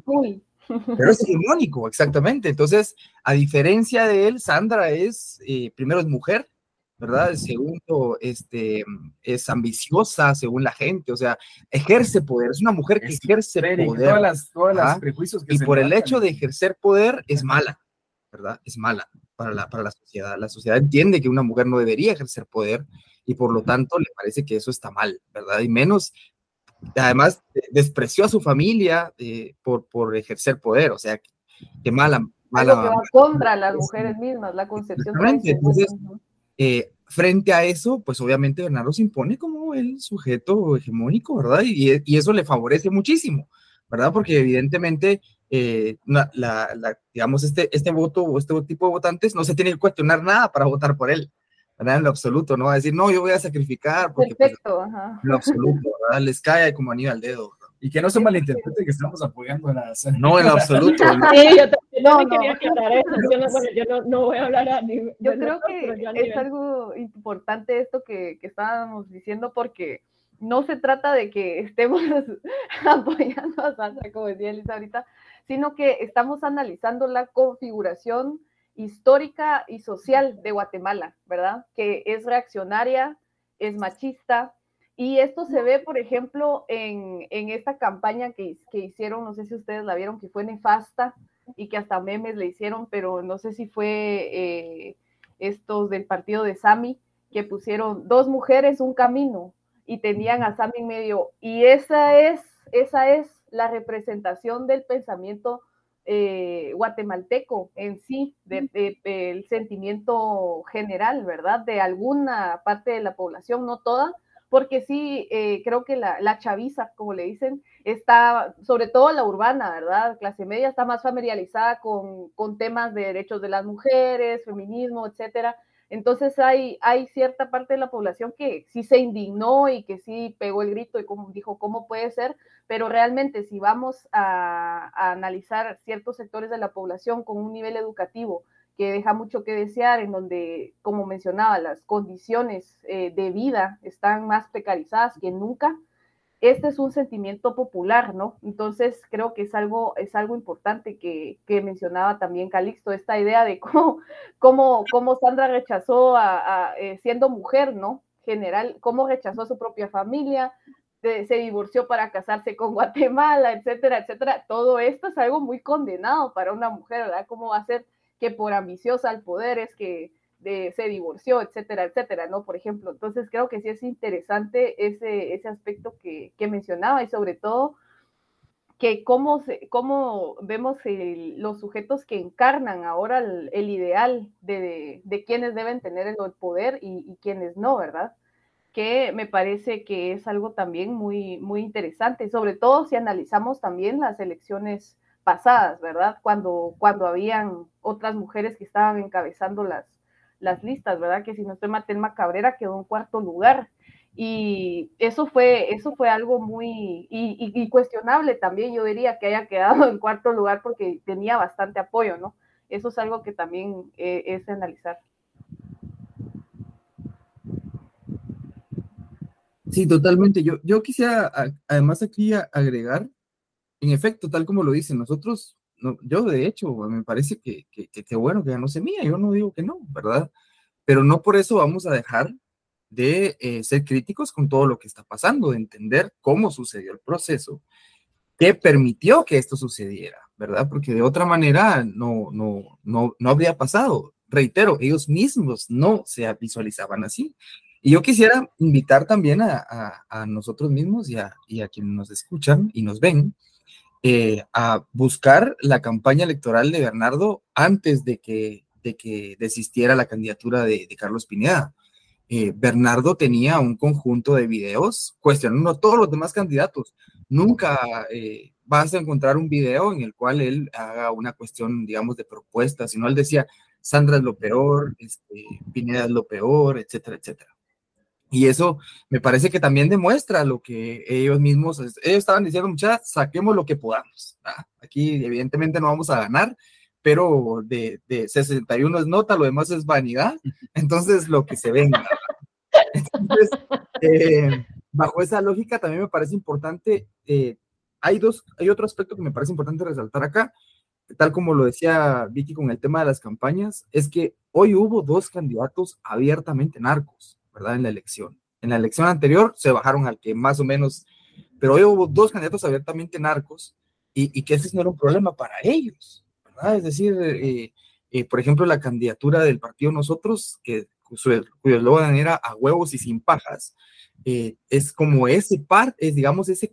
pero es hegemónico, exactamente. Entonces, a diferencia de él, Sandra es, eh, primero es mujer, ¿verdad? Segundo, este, es ambiciosa según la gente, o sea, ejerce poder, es una mujer que ejerce poder. Todas las, todas las prejuicios y por el hecho de ejercer poder es mala, ¿verdad? Es mala para la, para la sociedad. La sociedad entiende que una mujer no debería ejercer poder y por lo tanto le parece que eso está mal, ¿verdad? Y menos, además, despreció a su familia eh, por, por ejercer poder, o sea, que mala. mala que va contra las mujeres mismas, la concepción. Entonces, eh, frente a eso, pues obviamente Bernardo se impone como el sujeto hegemónico, ¿verdad? Y, y eso le favorece muchísimo, ¿verdad? Porque evidentemente eh, la, digamos, este, este voto o este tipo de votantes no se tiene que cuestionar nada para votar por él, ¿verdad? En lo absoluto, no va a decir, no, yo voy a sacrificar. Porque, pues, Perfecto, ajá. En lo absoluto, ¿verdad? Les cae como anillo al dedo. Y que no se malinterprete que estamos apoyando a la... No, en lo absoluto. Sí, yo, no, no, quería aclarar eso. Yo, no, bueno, yo no, no, voy a hablar a ni, Yo creo que es algo importante esto que, que estábamos diciendo porque no se trata de que estemos apoyando a Sandra, como decía Elisa ahorita, sino que estamos analizando la configuración histórica y social de Guatemala, ¿verdad? Que es reaccionaria, es machista, y esto se ve, por ejemplo, en, esta campaña que, hicieron, no sé si ustedes la vieron, que fue nefasta y que hasta memes le hicieron, pero no sé si fue eh, estos del partido de Sami, que pusieron dos mujeres, un camino, y tenían a Sami en medio. Y esa es, esa es la representación del pensamiento eh, guatemalteco en sí, del sentimiento general, ¿verdad? De alguna parte de la población, no toda, porque sí, eh, creo que la, la, chaviza, como le dicen, está, sobre todo la urbana, ¿verdad? Clase media está más familiarizada con, con temas de derechos de las mujeres, feminismo, etcétera. Entonces hay, cierta parte de la población que sí se indignó y que sí pegó el grito y como dijo, ¿cómo puede ser? Pero realmente si vamos a, analizar ciertos sectores de la población con un nivel educativo que deja mucho que desear, en donde, como mencionaba, las condiciones eh, de vida están más precarizadas que nunca, este es un sentimiento popular, ¿no? Entonces creo que es algo, es algo importante que, mencionaba también Calixto, esta idea de cómo, cómo, cómo Sandra rechazó a, eh, siendo mujer, ¿no? General, cómo rechazó a su propia familia, se divorció para casarse con Guatemala, etcétera, etcétera. Todo esto es algo muy condenado para una mujer, ¿verdad? ¿Cómo va a ser que por ambiciosa al poder es que se divorció, etcétera, etcétera, ¿no? Por ejemplo, entonces creo que sí es interesante ese, ese aspecto que, mencionaba y sobre todo que cómo, cómo vemos los sujetos que encarnan ahora el, ideal de, de, quienes deben tener el poder y, y, quienes no, ¿verdad? Que me parece que es algo también muy, muy interesante, sobre todo si analizamos también las elecciones pasadas, ¿verdad? Cuando, cuando habían otras mujeres que estaban encabezando las, las listas, ¿verdad? Que si no estoy Telma Cabrera quedó en cuarto lugar. Y eso fue, eso fue algo muy y, cuestionable también, yo diría que haya quedado en cuarto lugar porque tenía bastante apoyo, ¿no? Eso es algo que también eh, es analizar. Sí, totalmente. Yo, yo quisiera además aquí agregar, en efecto, tal como lo dicen, nosotros yo de hecho, me parece que, que, bueno que no se mía, yo no digo que no, ¿verdad? Pero no por eso vamos a dejar de eh, ser críticos con todo lo que está pasando, de entender cómo sucedió el proceso, qué permitió que esto sucediera, ¿verdad? Porque de otra manera no, no, no, no habría pasado. Reitero, ellos mismos no se visualizaban así. Y yo quisiera invitar también a, a, nosotros mismos y a, y a quienes nos escuchan y nos ven, eh, a buscar la campaña electoral de Bernardo antes de que, de que desistiera la candidatura de, Carlos Pineda. Eh, Bernardo tenía un conjunto de videos cuestionando a todos los demás candidatos. Nunca eh, vas a encontrar un video en el cual él haga una cuestión, digamos, de propuesta, sino él decía, Sandra es lo peor, este, Pineda es lo peor, etcétera, etcétera. Y eso me parece que también demuestra lo que ellos mismos, ellos estaban diciendo, muchachos, saquemos lo que podamos. Aquí evidentemente no vamos a ganar, pero de, de, 61 es nota, lo demás es vanidad, entonces lo que se venga. Entonces, eh, bajo esa lógica también me parece importante, eh, hay, dos, hay otro aspecto que me parece importante resaltar acá, tal como lo decía Vicky con el tema de las campañas, es que hoy hubo dos candidatos abiertamente narcos. ¿Verdad? En la elección. En la elección anterior se bajaron al que más o menos, pero hoy hubo dos candidatos abiertamente narcos y, que ese no era un problema para ellos, ¿verdad? Es decir, eh, eh, por ejemplo, la candidatura del partido Nosotros, que cuyo eslogan era a huevos y sin pajas, eh, es como ese par, es digamos ese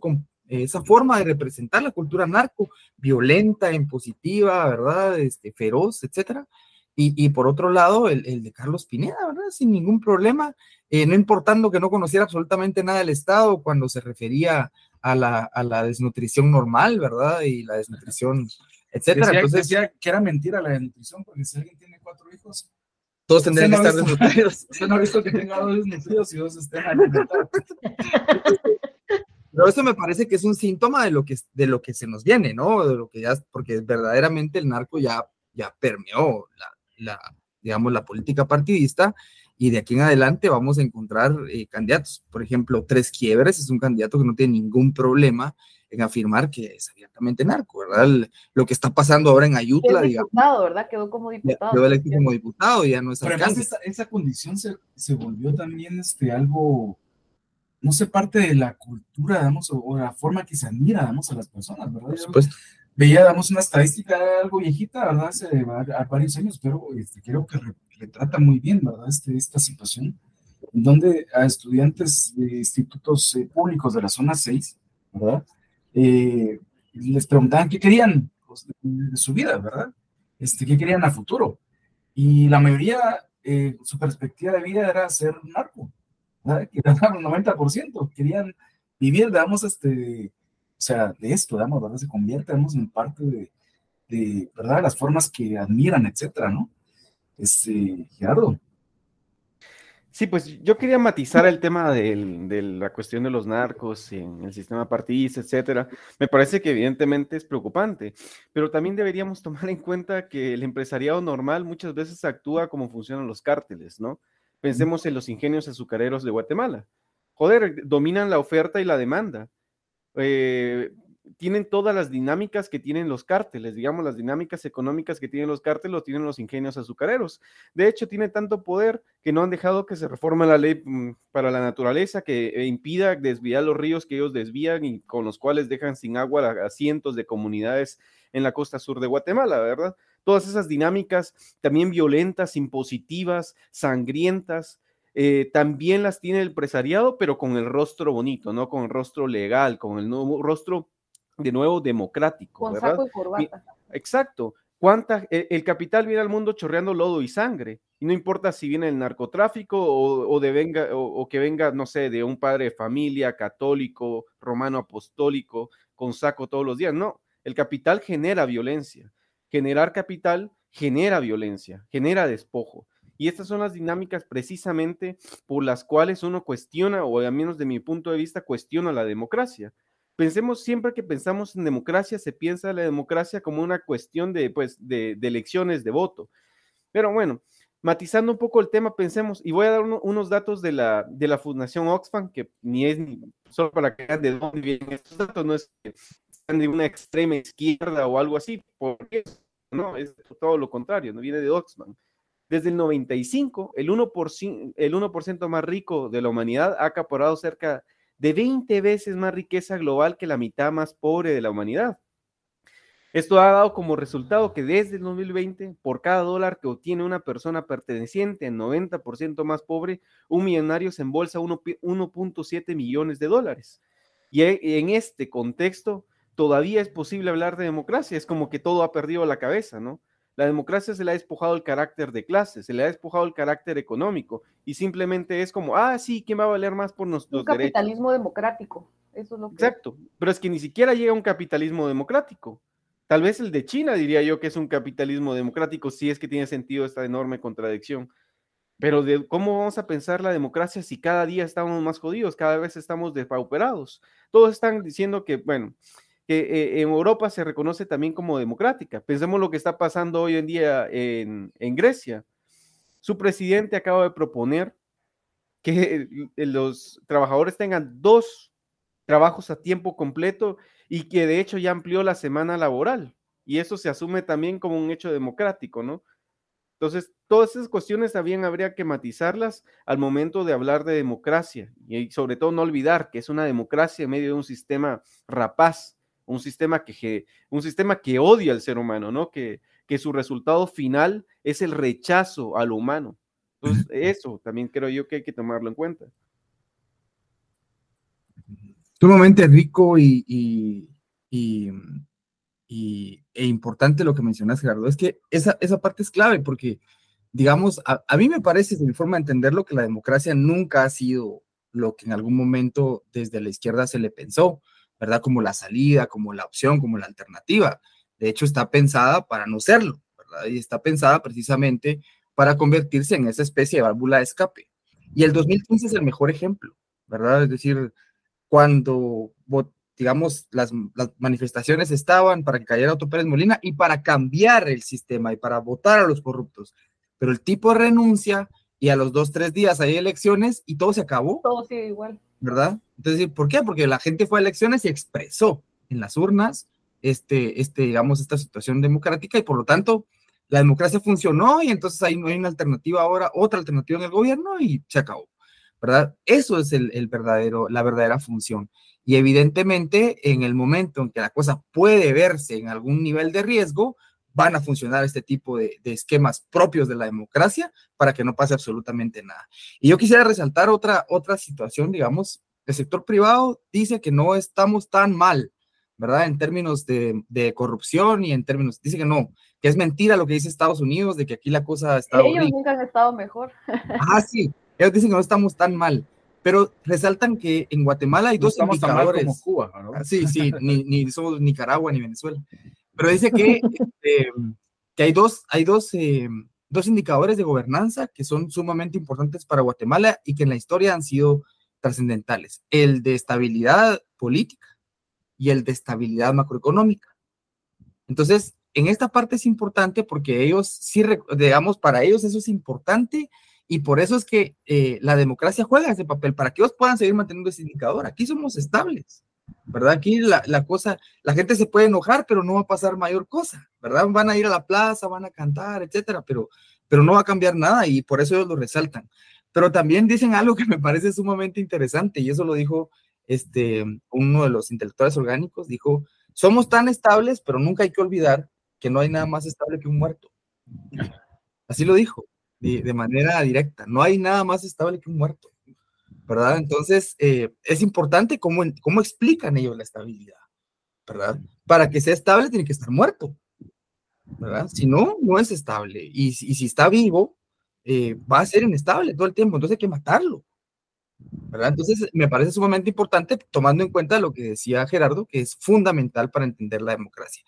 esa forma de representar la cultura narco, violenta, impositiva, ¿verdad? Este, feroz, etcétera. Y, por otro lado, el, de Carlos Pineda, ¿verdad? Sin ningún problema, eh, no importando que no conociera absolutamente nada del Estado cuando se refería a la, a la desnutrición normal, ¿verdad? Y la desnutrición, etcétera. Decía, Entonces, decía que era mentira la desnutrición, porque si alguien tiene cuatro hijos, todos tendrían que estar desnutridos. Usted no ha visto que tenga dos desnutridos y dos estén Pero eso me parece que es un síntoma de lo que, de lo que se nos viene, ¿no? De lo que ya, porque verdaderamente el narco ya, ya permeó la, la, digamos, la política partidista y de aquí en adelante vamos a encontrar eh, candidatos. Por ejemplo, Tres Quiebres es un candidato que no tiene ningún problema en afirmar que es abiertamente narco, ¿verdad? lo que está pasando ahora en Ayutla, digamos. Diputado, ¿verdad? Quedó como diputado. Quedó electo como diputado, ya no es Pero además esa, esa, condición se, se, volvió también este, algo, no sé, parte de la cultura, digamos, o, la forma que se admira, digamos, a las personas, ¿verdad? Por supuesto veía, damos una estadística algo viejita, ¿verdad? Hace varios años, pero este, creo que retrata muy bien, ¿verdad? Este, esta situación, donde a estudiantes de institutos eh, públicos de la zona 6, ¿verdad? Eh, les preguntaban qué querían, de, su vida, ¿verdad? Este, ¿Qué querían a futuro? Y la mayoría, eh, su perspectiva de vida era ser narco, ¿verdad? Que era el 90%, querían vivir, digamos, este, sea, de esto, digamos, ¿verdad? Se convierte, digamos, en parte de, de, ¿verdad? Las formas que admiran, etcétera, ¿no? Este, Gerardo. Sí, pues yo quería matizar el tema de la cuestión de los narcos en el sistema partidista, etcétera. Me parece que evidentemente es preocupante, pero también deberíamos tomar en cuenta que el empresariado normal muchas veces actúa como funcionan los cárteles, ¿no? Pensemos en los ingenios azucareros de Guatemala. Joder, dominan la oferta y la demanda. Eh, tienen todas las dinámicas que tienen los cárteles, digamos, las dinámicas económicas que tienen los cárteles, lo tienen los ingenios azucareros. De hecho, tiene tanto poder que no han dejado que se reforme la ley mm, para la naturaleza que eh, impida desviar los ríos que ellos desvían y con los cuales dejan sin agua a, cientos de comunidades en la costa sur de Guatemala, ¿verdad? Todas esas dinámicas también violentas, impositivas, sangrientas, eh, también las tiene el empresariado, pero con el rostro bonito, ¿no? Con el rostro legal, con el nuevo rostro de nuevo democrático. Con saco y corbata. Exacto. ¿Cuánta, el, capital viene al mundo chorreando lodo y sangre. Y no importa si viene el narcotráfico o, de venga, o, que venga, no sé, de un padre de familia católico, romano apostólico, con saco todos los días. No, el capital genera violencia. Generar capital genera violencia, genera despojo. Y estas son las dinámicas precisamente por las cuales uno cuestiona, o al menos de mi punto de vista, cuestiona la democracia pensemos siempre que pensamos en democracia, se piensa la democracia como una cuestión de, pues, de, elecciones, de voto. Pero bueno, matizando un poco el tema, pensemos, y voy a dar unos datos de la, de la Fundación Oxfam, que ni es ni, solo para que vean de dónde vienen estos datos, no es que sean de una extrema izquierda o algo así, porque no, es todo lo contrario, no viene de Oxfam. Desde el 95, el 1%, el 1 más rico de la humanidad ha acaparado cerca de 20 veces más riqueza global que la mitad más pobre de la humanidad. Esto ha dado como resultado que desde el 2020, por cada dólar que obtiene una persona perteneciente al 90% más pobre, un millonario se embolsa 1.7 millones de dólares. Y e, en este contexto, todavía es posible hablar de democracia. Es como que todo ha perdido la cabeza, ¿no? La democracia se le ha despojado el carácter de clase, se le ha despojado el carácter económico y simplemente es como, ah, sí, ¿quién va a valer más por nuestros un capitalismo democrático, eso es lo que... Exacto, pero es que ni siquiera llega un capitalismo democrático. Tal vez el de China diría yo que es un capitalismo democrático, si es que tiene sentido esta enorme contradicción. Pero de cómo vamos a pensar la democracia si cada día estamos más jodidos, cada vez estamos despauperados. Todos están diciendo que, bueno, que eh, en Europa se reconoce también como democrática. Pensemos lo que está pasando hoy en día en, Grecia. Su presidente acaba de proponer que los trabajadores tengan dos trabajos a tiempo completo y que de hecho ya amplió la semana laboral. Y eso se asume también como un hecho democrático, ¿no? Entonces, todas esas cuestiones también habría que matizarlas al momento de hablar de democracia y sobre todo no olvidar que es una democracia en medio de un sistema rapaz un sistema que, un sistema que odia al ser humano, ¿no? Que, que su resultado final es el rechazo a lo humano. Entonces, eso también creo yo que hay que tomarlo en cuenta. Sumamente rico y, y, y, e importante lo que mencionas, Gerardo. Es que esa, esa parte es clave porque, digamos, a, a mí me parece, de mi forma de entenderlo, que la democracia nunca ha sido lo que en algún momento desde la izquierda se le pensó. ¿Verdad? Como la salida, como la opción, como la alternativa. De hecho, está pensada para no serlo, ¿verdad? Y está pensada precisamente para convertirse en esa especie de válvula de escape. Y el 2015 es el mejor ejemplo, ¿verdad? Es decir, cuando, digamos, las, manifestaciones estaban para que cayera Otto Pérez Molina y para cambiar el sistema y para votar a los corruptos. Pero el tipo renuncia y a los dos, tres días hay elecciones y todo se acabó. Todo sigue igual. ¿Verdad? Entonces, ¿por qué? Porque la gente fue a elecciones y expresó en las urnas, este, este, digamos, esta situación democrática y por lo tanto la democracia funcionó y entonces no hay una alternativa ahora, otra alternativa en el gobierno y se acabó, ¿verdad? Eso es el, el verdadero, la verdadera función. Y evidentemente, en el momento en que la cosa puede verse en algún nivel de riesgo, van a funcionar este tipo de, esquemas propios de la democracia para que no pase absolutamente nada. Y yo quisiera resaltar otra, otra situación, digamos, el sector privado dice que no estamos tan mal, ¿verdad? En términos de, de, corrupción y en términos, dice que no, que es mentira lo que dice Estados Unidos, de que aquí la cosa está... Ellos nunca han estado mejor. Ah, sí, ellos dicen que no estamos tan mal, pero resaltan que en Guatemala hay dos indicadores. como Cuba, ¿no? Ah, sí, sí, ni, ni, somos Nicaragua ni Venezuela. Pero dice que, este, que hay dos, hay dos, eh, dos indicadores de gobernanza que son sumamente importantes para Guatemala y que en la historia han sido trascendentales. El de estabilidad política y el de estabilidad macroeconómica. Entonces, en esta parte es importante porque ellos sí, digamos, para ellos eso es importante y por eso es que eh, la democracia juega ese papel, para que ellos puedan seguir manteniendo ese indicador. Aquí somos estables, ¿verdad? Aquí la, la, cosa, la gente se puede enojar, pero no va a pasar mayor cosa, ¿verdad? Van a ir a la plaza, van a cantar, etcétera, pero, pero no va a cambiar nada y por eso ellos lo resaltan. Pero también dicen algo que me parece sumamente interesante y eso lo dijo este, uno de los intelectuales orgánicos, dijo, somos tan estables, pero nunca hay que olvidar que no hay nada más estable que un muerto. Así lo dijo, de, manera directa, no hay nada más estable que un muerto, ¿verdad? Entonces, eh, es importante cómo, cómo explican ellos la estabilidad, ¿verdad? Para que sea estable tiene que estar muerto, ¿verdad? Si no, no es estable. Y, si está vivo, eh, va a ser inestable todo el tiempo, entonces hay que matarlo. ¿verdad? Entonces, me parece sumamente importante tomando en cuenta lo que decía Gerardo, que es fundamental para entender la democracia.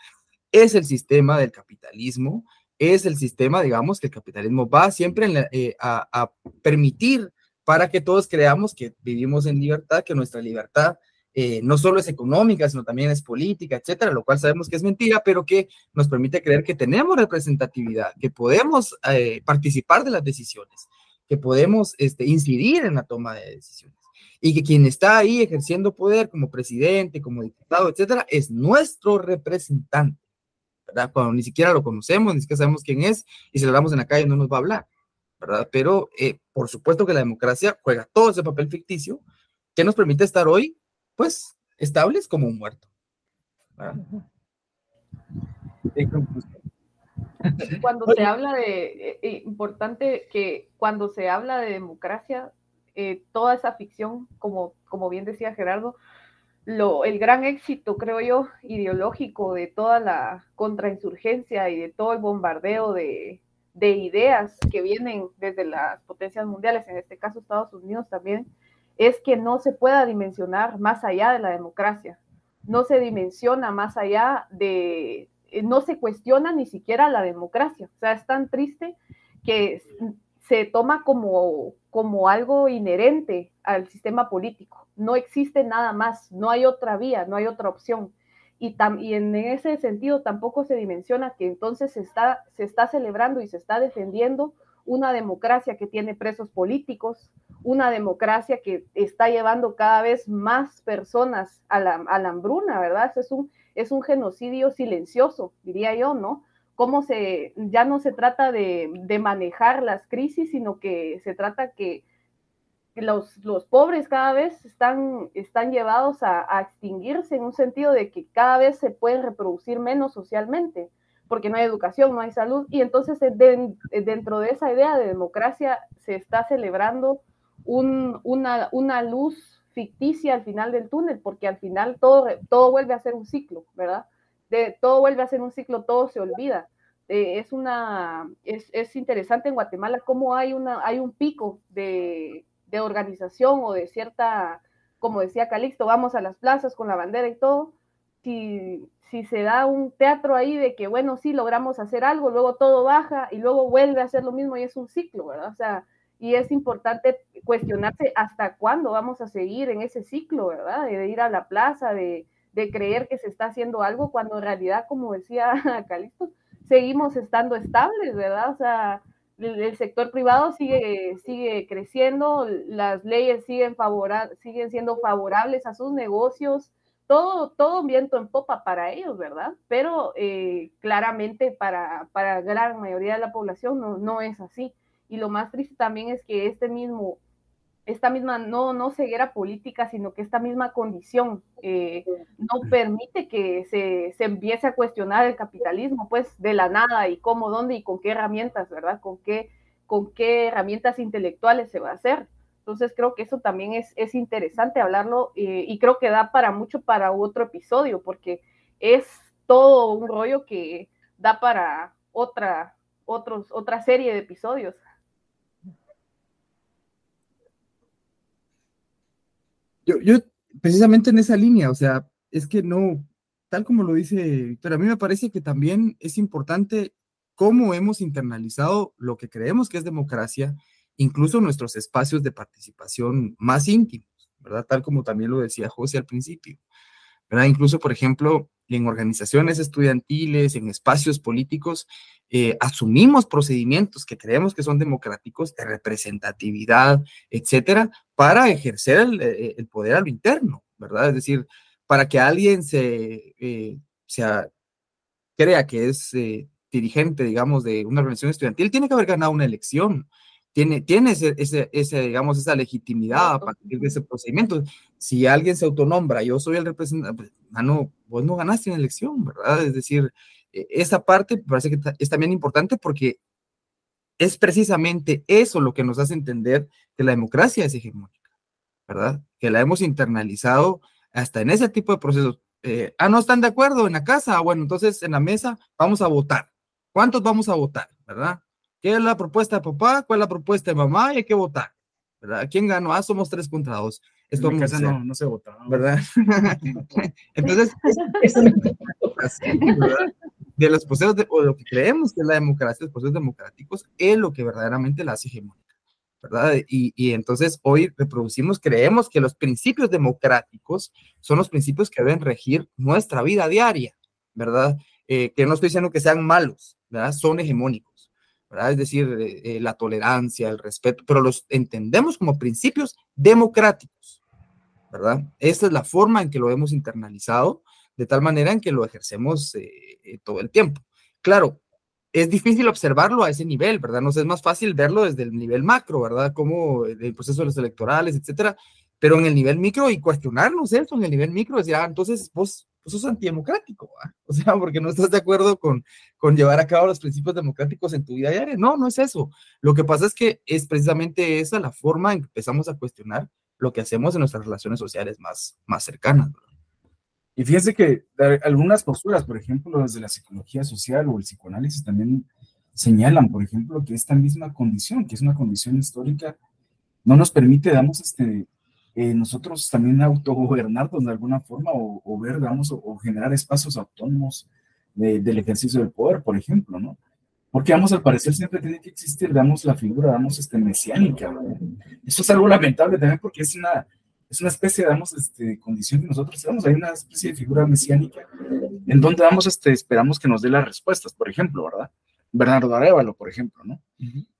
Es el sistema del capitalismo, es el sistema, digamos, que el capitalismo va siempre eh, a permitir para que todos creamos que vivimos en libertad, que nuestra libertad eh, no solo es económica, sino también es política, etcétera, lo cual sabemos que es mentira, pero que nos permite creer que tenemos representatividad, que podemos eh, participar de las decisiones, que podemos este, incidir en la toma de decisiones y que quien está ahí ejerciendo poder como presidente, como diputado, etcétera, es nuestro representante, ¿verdad? Cuando ni siquiera lo conocemos, ni siquiera sabemos quién es y si lo hablamos en la calle no nos va a hablar, ¿verdad? Pero eh, por supuesto que la democracia juega todo ese papel ficticio que nos permite estar hoy pues, estables como un muerto. Cuando se habla de, eh, importante que cuando se habla de democracia, eh, toda esa ficción, como, como bien decía Gerardo, lo, el gran éxito, creo yo, ideológico de toda la contrainsurgencia y de todo el bombardeo de, de ideas que vienen desde las potencias mundiales, en este caso Estados Unidos también, es que no se pueda dimensionar más allá de la democracia, no se dimensiona más allá de, eh, no se cuestiona ni siquiera la democracia. O sea, es tan triste que se toma como, como algo inherente al sistema político. No existe nada más, no hay otra vía, no hay otra opción. Y, en ese sentido tampoco se dimensiona que entonces se está, se está celebrando y se está defendiendo una democracia que tiene presos políticos, una democracia que está llevando cada vez más personas a la, hambruna, ¿verdad? Es un, es un genocidio silencioso, diría yo, ¿no? Cómo se, ya no se trata de, manejar las crisis, sino que se trata que los, los pobres cada vez están, están llevados a, a, extinguirse en un sentido de que cada vez se pueden reproducir menos socialmente porque no hay educación, no hay salud, y entonces eh, eh, dentro de esa idea de democracia se está celebrando una, una, luz ficticia al final del túnel, porque al final todo, todo vuelve a ser un ciclo, ¿verdad? De, todo vuelve a ser un ciclo, todo se olvida. Eh, es, una, es, es, interesante en Guatemala cómo hay, una, hay un pico de, de organización o de cierta, como decía Calixto, vamos a las plazas con la bandera y todo, si, si se da un teatro ahí de que, bueno, sí logramos hacer algo, luego todo baja y luego vuelve a hacer lo mismo y es un ciclo, ¿verdad? O sea, y es importante cuestionarse hasta cuándo vamos a seguir en ese ciclo, ¿verdad? De ir a la plaza, de, de creer que se está haciendo algo, cuando en realidad, como decía Calixto, seguimos estando estables, ¿verdad? O sea, el, sector privado sigue, sigue creciendo, las leyes siguen, favora, siguen siendo favorables a sus negocios, todo, todo un viento en popa para ellos, ¿verdad? Pero eh, claramente para, para gran mayoría de la población no, no es así. Y lo más triste también es que este mismo, esta misma, no, no ceguera política, sino que esta misma condición eh, no permite que se, se, empiece a cuestionar el capitalismo, pues de la nada y cómo, dónde y con qué herramientas, ¿verdad? Con qué, con qué herramientas intelectuales se va a hacer Entonces creo que eso también es, es interesante hablarlo eh, y creo que da para mucho para otro episodio, porque es todo un rollo que da para otra, otros, otra serie de episodios. Yo, yo, precisamente en esa línea, o sea, es que no, tal como lo dice Víctor, a mí me parece que también es importante cómo hemos internalizado lo que creemos que es democracia incluso nuestros espacios de participación más íntimos, ¿verdad? Tal como también lo decía José al principio, ¿verdad? Incluso, por ejemplo, en organizaciones estudiantiles, en espacios políticos, eh, asumimos procedimientos que creemos que son democráticos, de representatividad, etcétera, para ejercer el, eh, el poder a lo interno, ¿verdad? Es decir, para que alguien se, eh, crea que es dirigente, digamos, de una organización estudiantil, tiene que haber ganado una elección, tiene, tiene ese, ese, digamos, esa legitimidad a partir de ese procedimiento. Si alguien se autonombra, yo soy el representante, pues, mano, vos no ganaste una elección, ¿verdad? Es decir, esa parte parece que es también importante porque es precisamente eso lo que nos hace entender que la democracia es hegemónica, ¿verdad? Que la hemos internalizado hasta en ese tipo de procesos. Eh, ah, no están de acuerdo en la casa, bueno, entonces en la mesa vamos a votar. ¿Cuántos vamos a votar, verdad? ¿Qué es la propuesta de papá? ¿Cuál es la propuesta de mamá? Y hay que votar. ¿verdad? ¿Quién ganó? Ah, somos tres contra dos. Esto en casa no, no, se vota. ¿Verdad? Entonces, de los procesos de, o lo que creemos que es la democracia, los procesos democráticos, es lo que verdaderamente la hace hegemónica. ¿verdad? Y, y, entonces hoy reproducimos, creemos que los principios democráticos son los principios que deben regir nuestra vida diaria, ¿verdad? Eh, que no estoy diciendo que sean malos, ¿verdad? Son hegemónicos. Es decir, eh, eh, la tolerancia, el respeto, pero los entendemos como principios democráticos, ¿verdad? Esa es la forma en que lo hemos internalizado, de tal manera en que lo ejercemos eh, todo el tiempo. Claro, es difícil observarlo a ese nivel, ¿verdad? Nos es más fácil verlo desde el nivel macro, ¿verdad? Como el proceso de los electorales, etcétera, pero en el nivel micro y cuestionarnos eso en el nivel micro, decir, ah, entonces vos pues eso es antidemocrático, o sea, porque no estás de acuerdo con, con llevar a cabo los principios democráticos en tu vida diaria. No, no es eso. Lo que pasa es que es precisamente esa la forma en que empezamos a cuestionar lo que hacemos en nuestras relaciones sociales más, más cercanas. Y fíjense que algunas posturas, por ejemplo, desde la psicología social o el psicoanálisis también señalan, por ejemplo, que esta misma condición, que es una condición histórica, no nos permite, damos este, eh, nosotros también autogobernarnos de alguna forma o, ver, digamos, o, generar espacios autónomos del ejercicio del poder, por ejemplo, ¿no? Porque, vamos, al parecer siempre tiene que existir, damos, la figura, damos, este, mesiánica. Esto es algo lamentable también porque es una, es una especie, damos, este, condición que nosotros tenemos, hay una especie de figura mesiánica en donde, damos, este, esperamos que nos dé las respuestas, por ejemplo, ¿verdad? Bernardo Arevalo, por ejemplo, ¿no?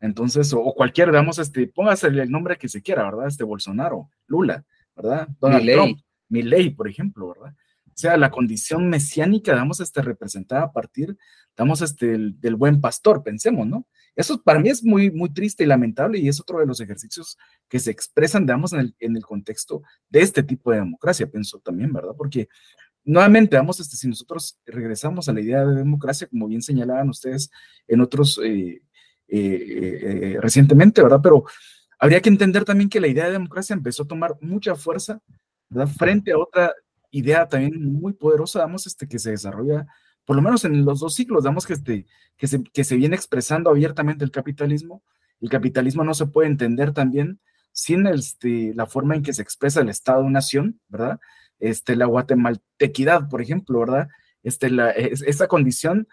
Entonces, o, cualquier, digamos, este, póngase el nombre que se quiera, ¿verdad? Este Bolsonaro, Lula, ¿verdad? Donald Milley. Trump, Milley, por ejemplo, ¿verdad? O sea, la condición mesiánica, digamos, este, representada a partir, digamos, este, del buen pastor, pensemos, ¿no? Eso para mí es muy, muy triste y lamentable y es otro de los ejercicios que se expresan, digamos, en el, en el contexto de este tipo de democracia, pienso también, ¿verdad? Porque nuevamente, vamos, este, si nosotros regresamos a la idea de democracia, como bien señalaban ustedes en otros eh, eh, eh, recientemente, ¿verdad? Pero habría que entender también que la idea de democracia empezó a tomar mucha fuerza, ¿verdad? Frente a otra idea también muy poderosa, vamos, este, que se desarrolla, por lo menos en los dos siglos, damos que, este, que, se, que se viene expresando abiertamente el capitalismo. El capitalismo no se puede entender también sin este, la forma en que se expresa el Estado-nación, ¿verdad? este, la guatemaltequidad, por ejemplo, ¿verdad? Este, la, esa condición,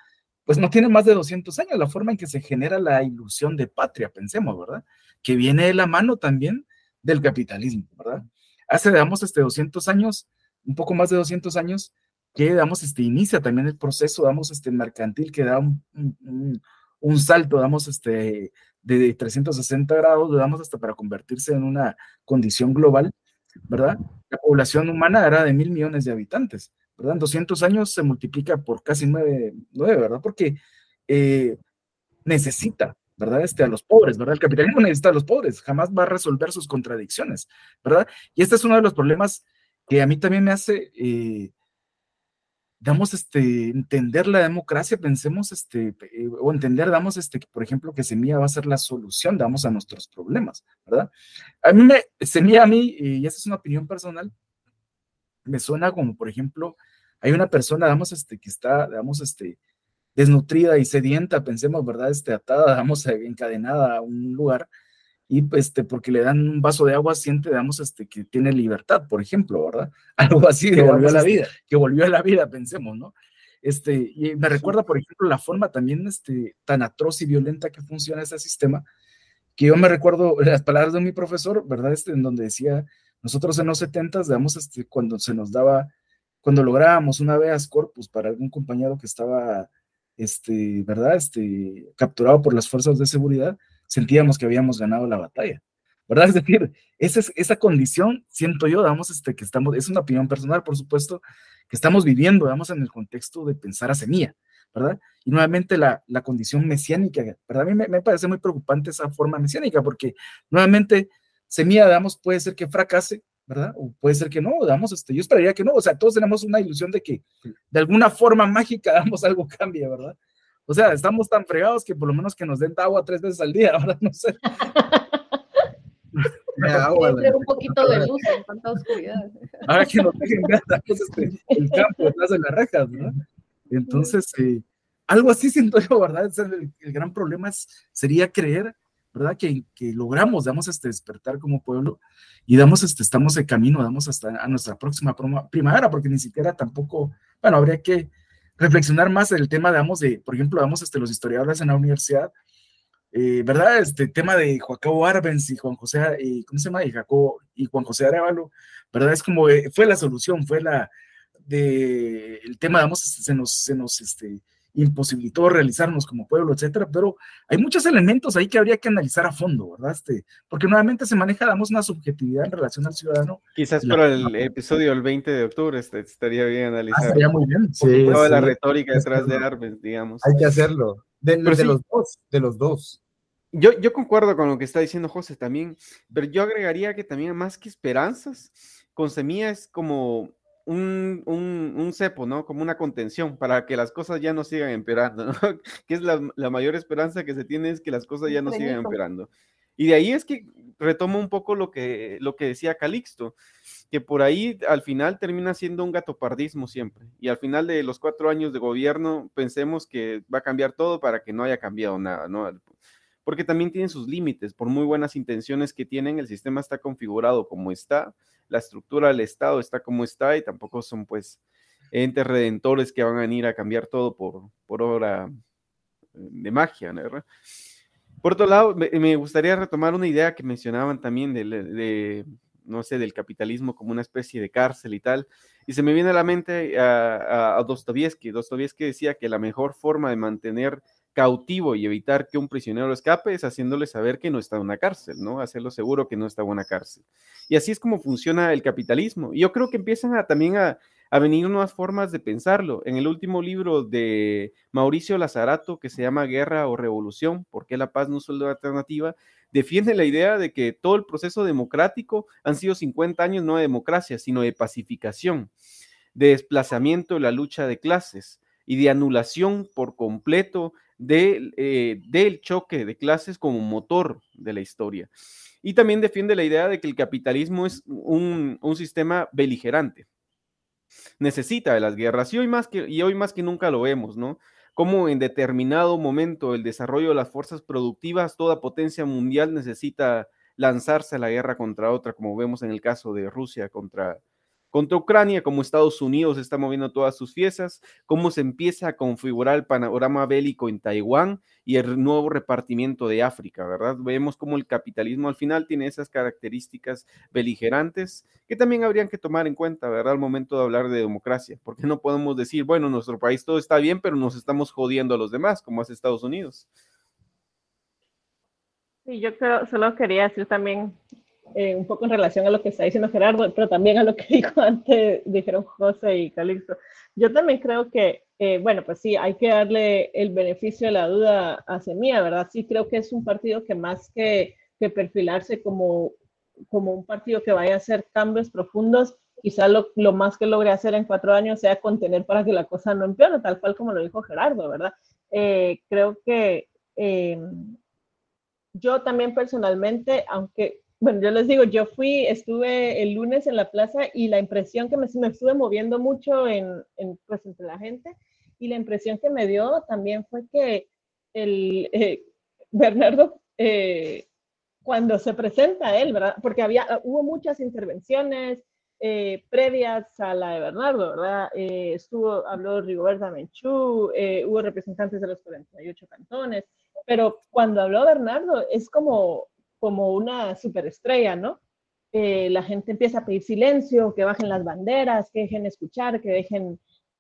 pues no tiene más de 200 años, la forma en que se genera la ilusión de patria, pensemos, ¿verdad? Que viene de la mano también del capitalismo, ¿verdad? Hace, digamos, este 200 años, un poco más de 200 años, que, digamos, este, inicia también el proceso, damos, este, mercantil, que da un, un, un salto, damos, este, de 360 grados, damos hasta para convertirse en una condición global, ¿verdad? La población humana era de mil millones de habitantes, ¿verdad? En 200 años se multiplica por casi nueve, nueve ¿verdad? Porque eh, necesita, ¿verdad? Este, a los pobres, ¿verdad? El capitalismo necesita a los pobres, jamás va a resolver sus contradicciones, ¿verdad? Y este es uno de los problemas que a mí también me hace, eh, damos este, entender la democracia, pensemos, este, eh, o entender, damos, este, por ejemplo, que Semilla va a ser la solución, damos a nuestros problemas, ¿verdad? A mí me, Semilla a mí, y esa es una opinión personal, me suena como, por ejemplo, hay una persona, damos, este, que está, digamos, este, desnutrida y sedienta, pensemos, ¿verdad? Este, atada, digamos, encadenada a un lugar, y este, porque le dan un vaso de agua, siente, digamos, este, que tiene libertad, por ejemplo, ¿verdad? Algo así. Que volvió a la este, vida. Que volvió a la vida, pensemos, ¿no? Este, y me recuerda, por ejemplo, la forma también este, tan atroz y violenta que funciona ese sistema, que yo me recuerdo las palabras de mi profesor, ¿verdad? Este, en donde decía, nosotros en los 70, digamos, este, cuando se nos daba, cuando lográbamos una habeas corpus para algún compañero que estaba, este, ¿verdad? Este, capturado por las fuerzas de seguridad, sentíamos que habíamos ganado la batalla, ¿verdad? Es decir, esa, es, esa condición, siento yo, damos, este, que estamos, es una opinión personal, por supuesto, que estamos viviendo, vamos, en el contexto de pensar a semilla, ¿verdad? Y nuevamente la, la condición mesiánica, ¿verdad? A mí me, me, parece muy preocupante esa forma mesiánica, porque nuevamente semilla, digamos, puede ser que fracase, ¿verdad? O puede ser que no, digamos, este, yo esperaría que no, o sea, todos tenemos una ilusión de que de alguna forma mágica, digamos, algo cambie, ¿verdad? O sea, estamos tan fregados que por lo menos que nos den agua tres veces al día, ahora no sé. agua, un poquito de luz en tanta oscuridad. Ahora que nos dejen ver este, el campo detrás de las rejas, ¿no? Entonces, eh, algo así siento yo, ¿verdad? El, el, gran problema es, sería creer, ¿verdad? Que, que logramos, damos este despertar como pueblo y damos este, estamos de camino, damos hasta a nuestra próxima primavera, porque ni siquiera tampoco, bueno, habría que reflexionar más el tema, digamos, de, por ejemplo, damos este, los historiadores en la universidad, eh, ¿verdad? Este tema de Joaquín Arbenz y Juan José, eh, ¿cómo se llama? Y, Jacob, y Juan José Arevalo, ¿verdad? Es como, eh, fue la solución, fue la, de, el tema, digamos, se nos, se nos, este, imposibilitó realizarnos como pueblo, etcétera, pero hay muchos elementos ahí que habría que analizar a fondo, ¿verdad? Este, porque nuevamente se maneja, damos una subjetividad en relación al ciudadano. Quizás para el episodio del 20 de octubre este, estaría bien analizar. Ah, estaría muy bien. Sí, toda sí, la retórica detrás de Arbenz, digamos. Hay que hacerlo. De, de sí, los dos, de los dos. Yo, yo concuerdo con lo que está diciendo José también, pero yo agregaría que también más que esperanzas, con semilla es como un, un, un, cepo, ¿no? Como una contención para que las cosas ya no sigan empeorando, ¿no? que es la, la, mayor esperanza que se tiene es que las cosas ya no sigan empeorando. Y de ahí es que retomo un poco lo que, lo que decía Calixto, que por ahí al final termina siendo un gatopardismo siempre. Y al final de los cuatro años de gobierno pensemos que va a cambiar todo para que no haya cambiado nada, ¿no? Porque también tienen sus límites, por muy buenas intenciones que tienen, el sistema está configurado como está, la estructura del Estado está como está y tampoco son pues entes redentores que van a venir a cambiar todo por, por obra de magia, ¿verdad? Por otro lado, me, gustaría retomar una idea que mencionaban también de, no sé, del capitalismo como una especie de cárcel y tal, y se me viene a la mente a, a, a decía que la mejor forma de mantener cautivo y evitar que un prisionero escape es haciéndole saber que no está en una cárcel, ¿no? Hacerlo seguro que no está en una cárcel. Y así es como funciona el capitalismo. Y yo creo que empiezan también a, a venir nuevas formas de pensarlo. En el último libro de Mauricio Lazarato, que se llama Guerra o Revolución, ¿por qué la paz no es una alternativa? Defiende la idea de que todo el proceso democrático han sido 50 años no de democracia, sino de pacificación, de desplazamiento de la lucha de clases y de anulación por completo eh, del choque de clases como motor de la historia. Y también defiende la idea de que el capitalismo es un, un sistema beligerante. Necesita de las guerras y hoy, más que, y hoy más que nunca lo vemos, ¿no? Como en determinado momento el desarrollo de las fuerzas productivas, toda potencia mundial necesita lanzarse a la guerra contra otra, como vemos en el caso de Rusia contra, contra Ucrania, como Estados Unidos está moviendo todas sus fiestas, cómo se empieza a configurar el panorama bélico en Taiwán y el nuevo repartimiento de África, ¿verdad? Vemos cómo el capitalismo al final tiene esas características beligerantes que también habrían que tomar en cuenta, ¿verdad? Al momento de hablar de democracia, porque no podemos decir, bueno, nuestro país todo está bien, pero nos estamos jodiendo a los demás, como hace Estados Unidos. Sí, yo solo quería decir también eh, un poco en relación a lo que está diciendo Gerardo, pero también a lo que dijo antes, dijeron José y Calixto. Yo también creo que, eh, bueno, pues sí, hay que darle el beneficio de la duda a Semilla, ¿verdad? Sí creo que es un partido que más que, que perfilarse como, como un partido que vaya a hacer cambios profundos, quizá lo, lo, más que logre hacer en cuatro años sea contener para que la cosa no empeore, tal cual como lo dijo Gerardo, ¿verdad? Eh, creo que eh, yo también personalmente, aunque, bueno, yo les digo, yo fui, estuve el lunes en la plaza y la impresión que me, me estuve moviendo mucho en, en, pues, entre la gente y la impresión que me dio también fue que el eh, Bernardo, eh, cuando se presenta él, ¿verdad? Porque había, hubo muchas intervenciones, eh, previas a la de Bernardo, ¿verdad? Eh, estuvo, habló Rigoberta Menchú, eh, hubo representantes de los 48 cantones, pero cuando habló Bernardo es como, como una superestrella, ¿no? la gente empieza a pedir silencio, que bajen las banderas, que dejen escuchar, que dejen,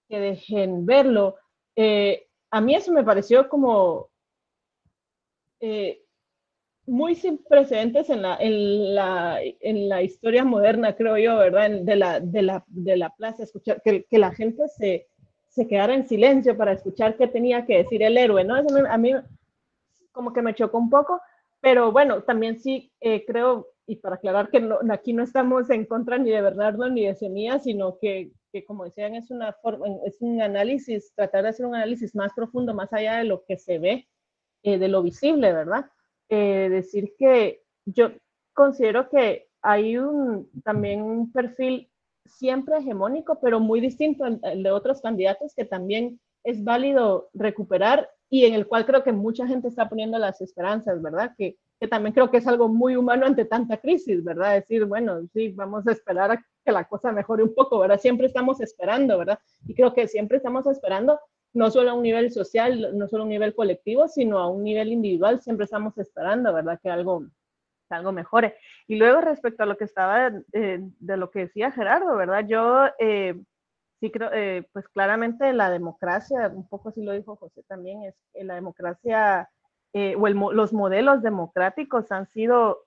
que dejen verlo. a mí eso me pareció como muy sin precedentes en la, en la, en la historia moderna, creo yo, ¿verdad? De la, de la, de la plaza, escuchar, que, que la gente se, se, quedara en silencio para escuchar qué tenía que decir el héroe, ¿no? Eso a mí como que me chocó un poco, pero bueno, también sí eh, creo, y para aclarar que no, aquí no estamos en contra ni de Bernardo ni de Semilla, sino que, que como decían, es, una forma, es un análisis, tratar de hacer un análisis más profundo, más allá de lo que se ve, eh, de lo visible, ¿verdad? Eh, decir que yo considero que hay un, también un perfil siempre hegemónico, pero muy distinto al, de otros candidatos que también es válido recuperar y en el cual creo que mucha gente está poniendo las esperanzas, ¿verdad? Que, que también creo que es algo muy humano ante tanta crisis, ¿verdad? Decir, bueno, sí, vamos a esperar a que la cosa mejore un poco, ¿verdad? Siempre estamos esperando, ¿verdad? Y creo que siempre estamos esperando no solo a un nivel social, no solo a un nivel colectivo, sino a un nivel individual, siempre estamos esperando, ¿verdad? Que algo, algo mejore. Y luego respecto a lo que estaba, eh, de lo que decía Gerardo, ¿verdad? Yo eh, sí creo, eh, pues claramente la democracia, un poco así lo dijo José también, es que la democracia o los modelos democráticos han sido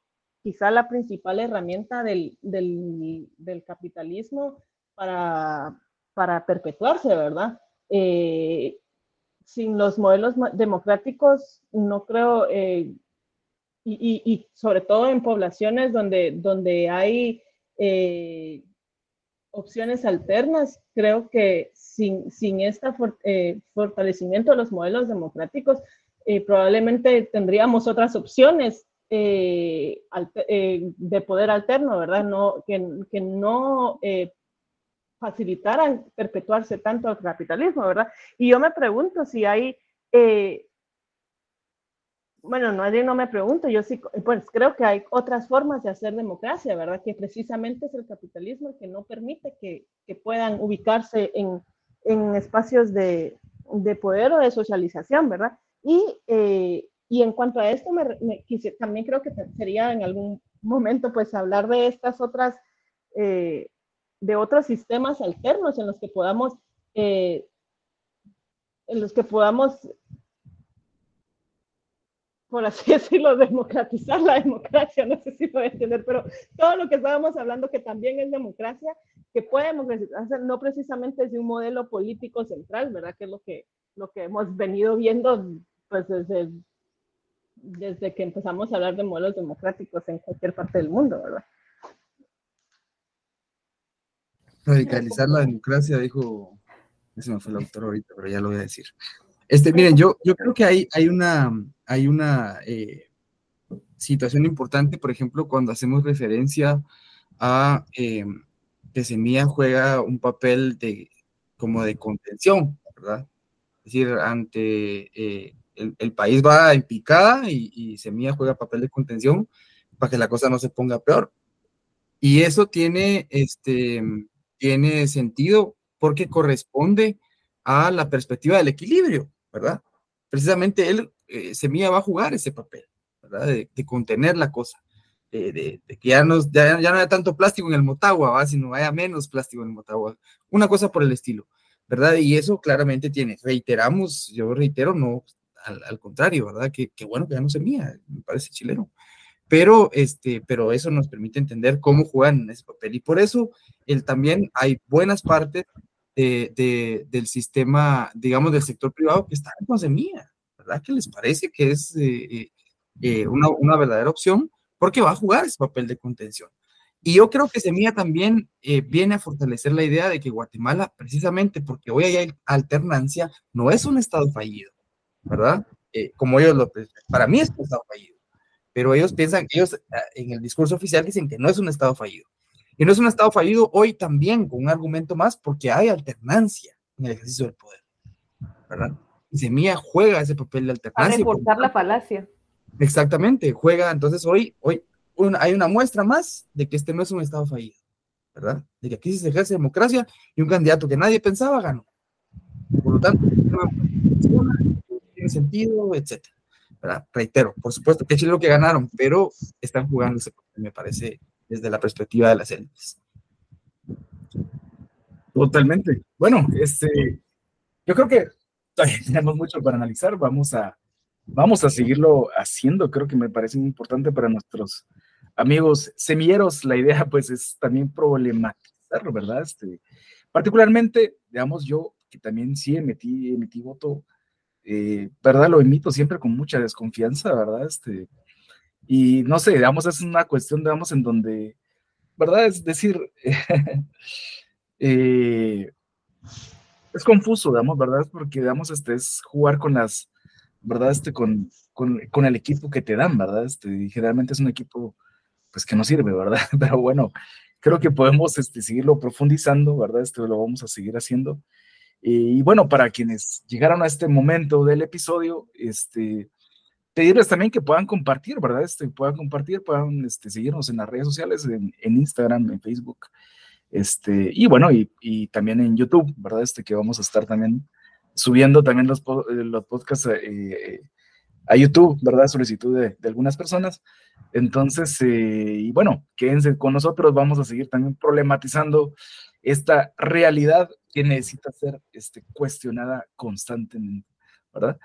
quizá la principal herramienta del, del, capitalismo para, para perpetuarse, ¿verdad? Eh, sin los modelos democráticos, no creo, eh, y, sobre todo en poblaciones donde, donde hay eh, opciones alternas, creo que sin, sin este fortalecimiento de los modelos democráticos, probablemente tendríamos otras opciones de poder alterno, ¿verdad? No, que, que no facilitaran perpetuarse tanto el capitalismo, ¿verdad? Y yo me pregunto si hay, eh, bueno, nadie no me pregunto, yo sí, pues creo que hay otras formas de hacer democracia, ¿verdad? Que precisamente es el capitalismo el que no permite que, que puedan ubicarse en, en espacios de, de, poder o de socialización, ¿verdad? Y, eh, y en cuanto a esto, me, también creo que sería en algún momento pues hablar de estas otras eh, de otros sistemas alternos en los que podamos, eh, en los que podamos, por así decirlo, democratizar la democracia, no sé si puede entender, pero todo lo que estábamos hablando que también es democracia, que podemos hacer, no precisamente desde un modelo político central, ¿verdad? Que es lo que, lo que hemos venido viendo pues desde, desde que empezamos a hablar de modelos democráticos en cualquier parte del mundo, ¿verdad? Radicalizar la democracia, dijo, ese me fue el autor ahorita, pero ya lo voy a decir. Este, miren, yo, yo creo que hay, hay una, hay una eh, situación importante, por ejemplo, cuando hacemos referencia a eh, que Semilla juega un papel de, como de contención, ¿verdad? Es decir, ante eh, el, país va en picada y, y Semilla juega papel de contención para que la cosa no se ponga peor. Y eso tiene, este, tiene sentido porque corresponde a la perspectiva del equilibrio, ¿verdad? Precisamente él, eh, Semilla va a jugar ese papel, ¿verdad? De, contener la cosa, de, que ya, no haya tanto plástico en el Motagua, ¿va? sino haya menos plástico en el Motagua, una cosa por el estilo, ¿verdad? Y eso claramente tiene, reiteramos, yo reitero, no, al, contrario, ¿verdad? Que, que, bueno que ya no Semilla, me parece chileno pero, este, pero eso nos permite entender cómo juegan ese papel. Y por eso él también hay buenas partes de, del sistema, digamos, del sector privado que están con semilla, ¿verdad? Que les parece que es eh, eh, una, una, verdadera opción porque va a jugar ese papel de contención. Y yo creo que Semilla también eh, viene a fortalecer la idea de que Guatemala, precisamente porque hoy hay alternancia, no es un Estado fallido, ¿verdad? Eh, como ellos lo, para mí es un Estado fallido, pero ellos piensan, ellos ah, en el discurso oficial dicen que no es un Estado fallido. Y no es un Estado fallido hoy también, con un argumento más, porque hay alternancia en el ejercicio del poder, ¿verdad? Y Semilla juega ese papel de alternancia. Para reforzar la falacia. Exactamente, juega, entonces hoy, hoy hay una muestra más de que este no es un Estado fallido, ¿verdad? De que aquí sí se ejerce democracia y un candidato que nadie pensaba ganó. Por lo tanto, tiene sentido, etcétera. Reitero, por supuesto que es lo que ganaron, pero están jugando ese papel, me parece, desde la perspectiva de las élites. Totalmente. Bueno, este, yo creo que tenemos mucho para analizar. Vamos a, vamos a seguirlo haciendo. Creo que me parece muy importante para nuestros amigos semilleros. La idea, pues, es también problematizarlo, ¿verdad? Este, particularmente, digamos, yo que también sí emití, emití voto, eh, ¿verdad? Lo emito siempre con mucha desconfianza, ¿verdad? Este, y no sé, digamos, es una cuestión, digamos, en donde, ¿verdad? Es decir, eh, es confuso, digamos, ¿verdad? Porque, digamos, este es jugar con las, ¿verdad? Este, con, con, con el equipo que te dan, ¿verdad? Este, y generalmente es un equipo, pues, que no sirve, ¿verdad? Pero bueno, creo que podemos este, seguirlo profundizando, ¿verdad? Este lo vamos a seguir haciendo. Y, bueno, para quienes llegaron a este momento del episodio, este, pedirles también que puedan compartir, ¿verdad? Este, puedan compartir, puedan este, seguirnos en las redes sociales, en, Instagram, en Facebook, este, y bueno, y, también en YouTube, ¿verdad? Este, que vamos a estar también subiendo también los, eh, los podcasts eh, a YouTube, ¿verdad? Solicitud de, algunas personas. Entonces, eh, y bueno, quédense con nosotros, vamos a seguir también problematizando esta realidad que necesita ser este, cuestionada constantemente. ¿Verdad?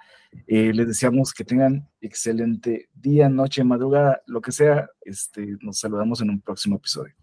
Eh, les deseamos que tengan excelente día, noche, madrugada, lo que sea. Este, nos saludamos en un próximo episodio.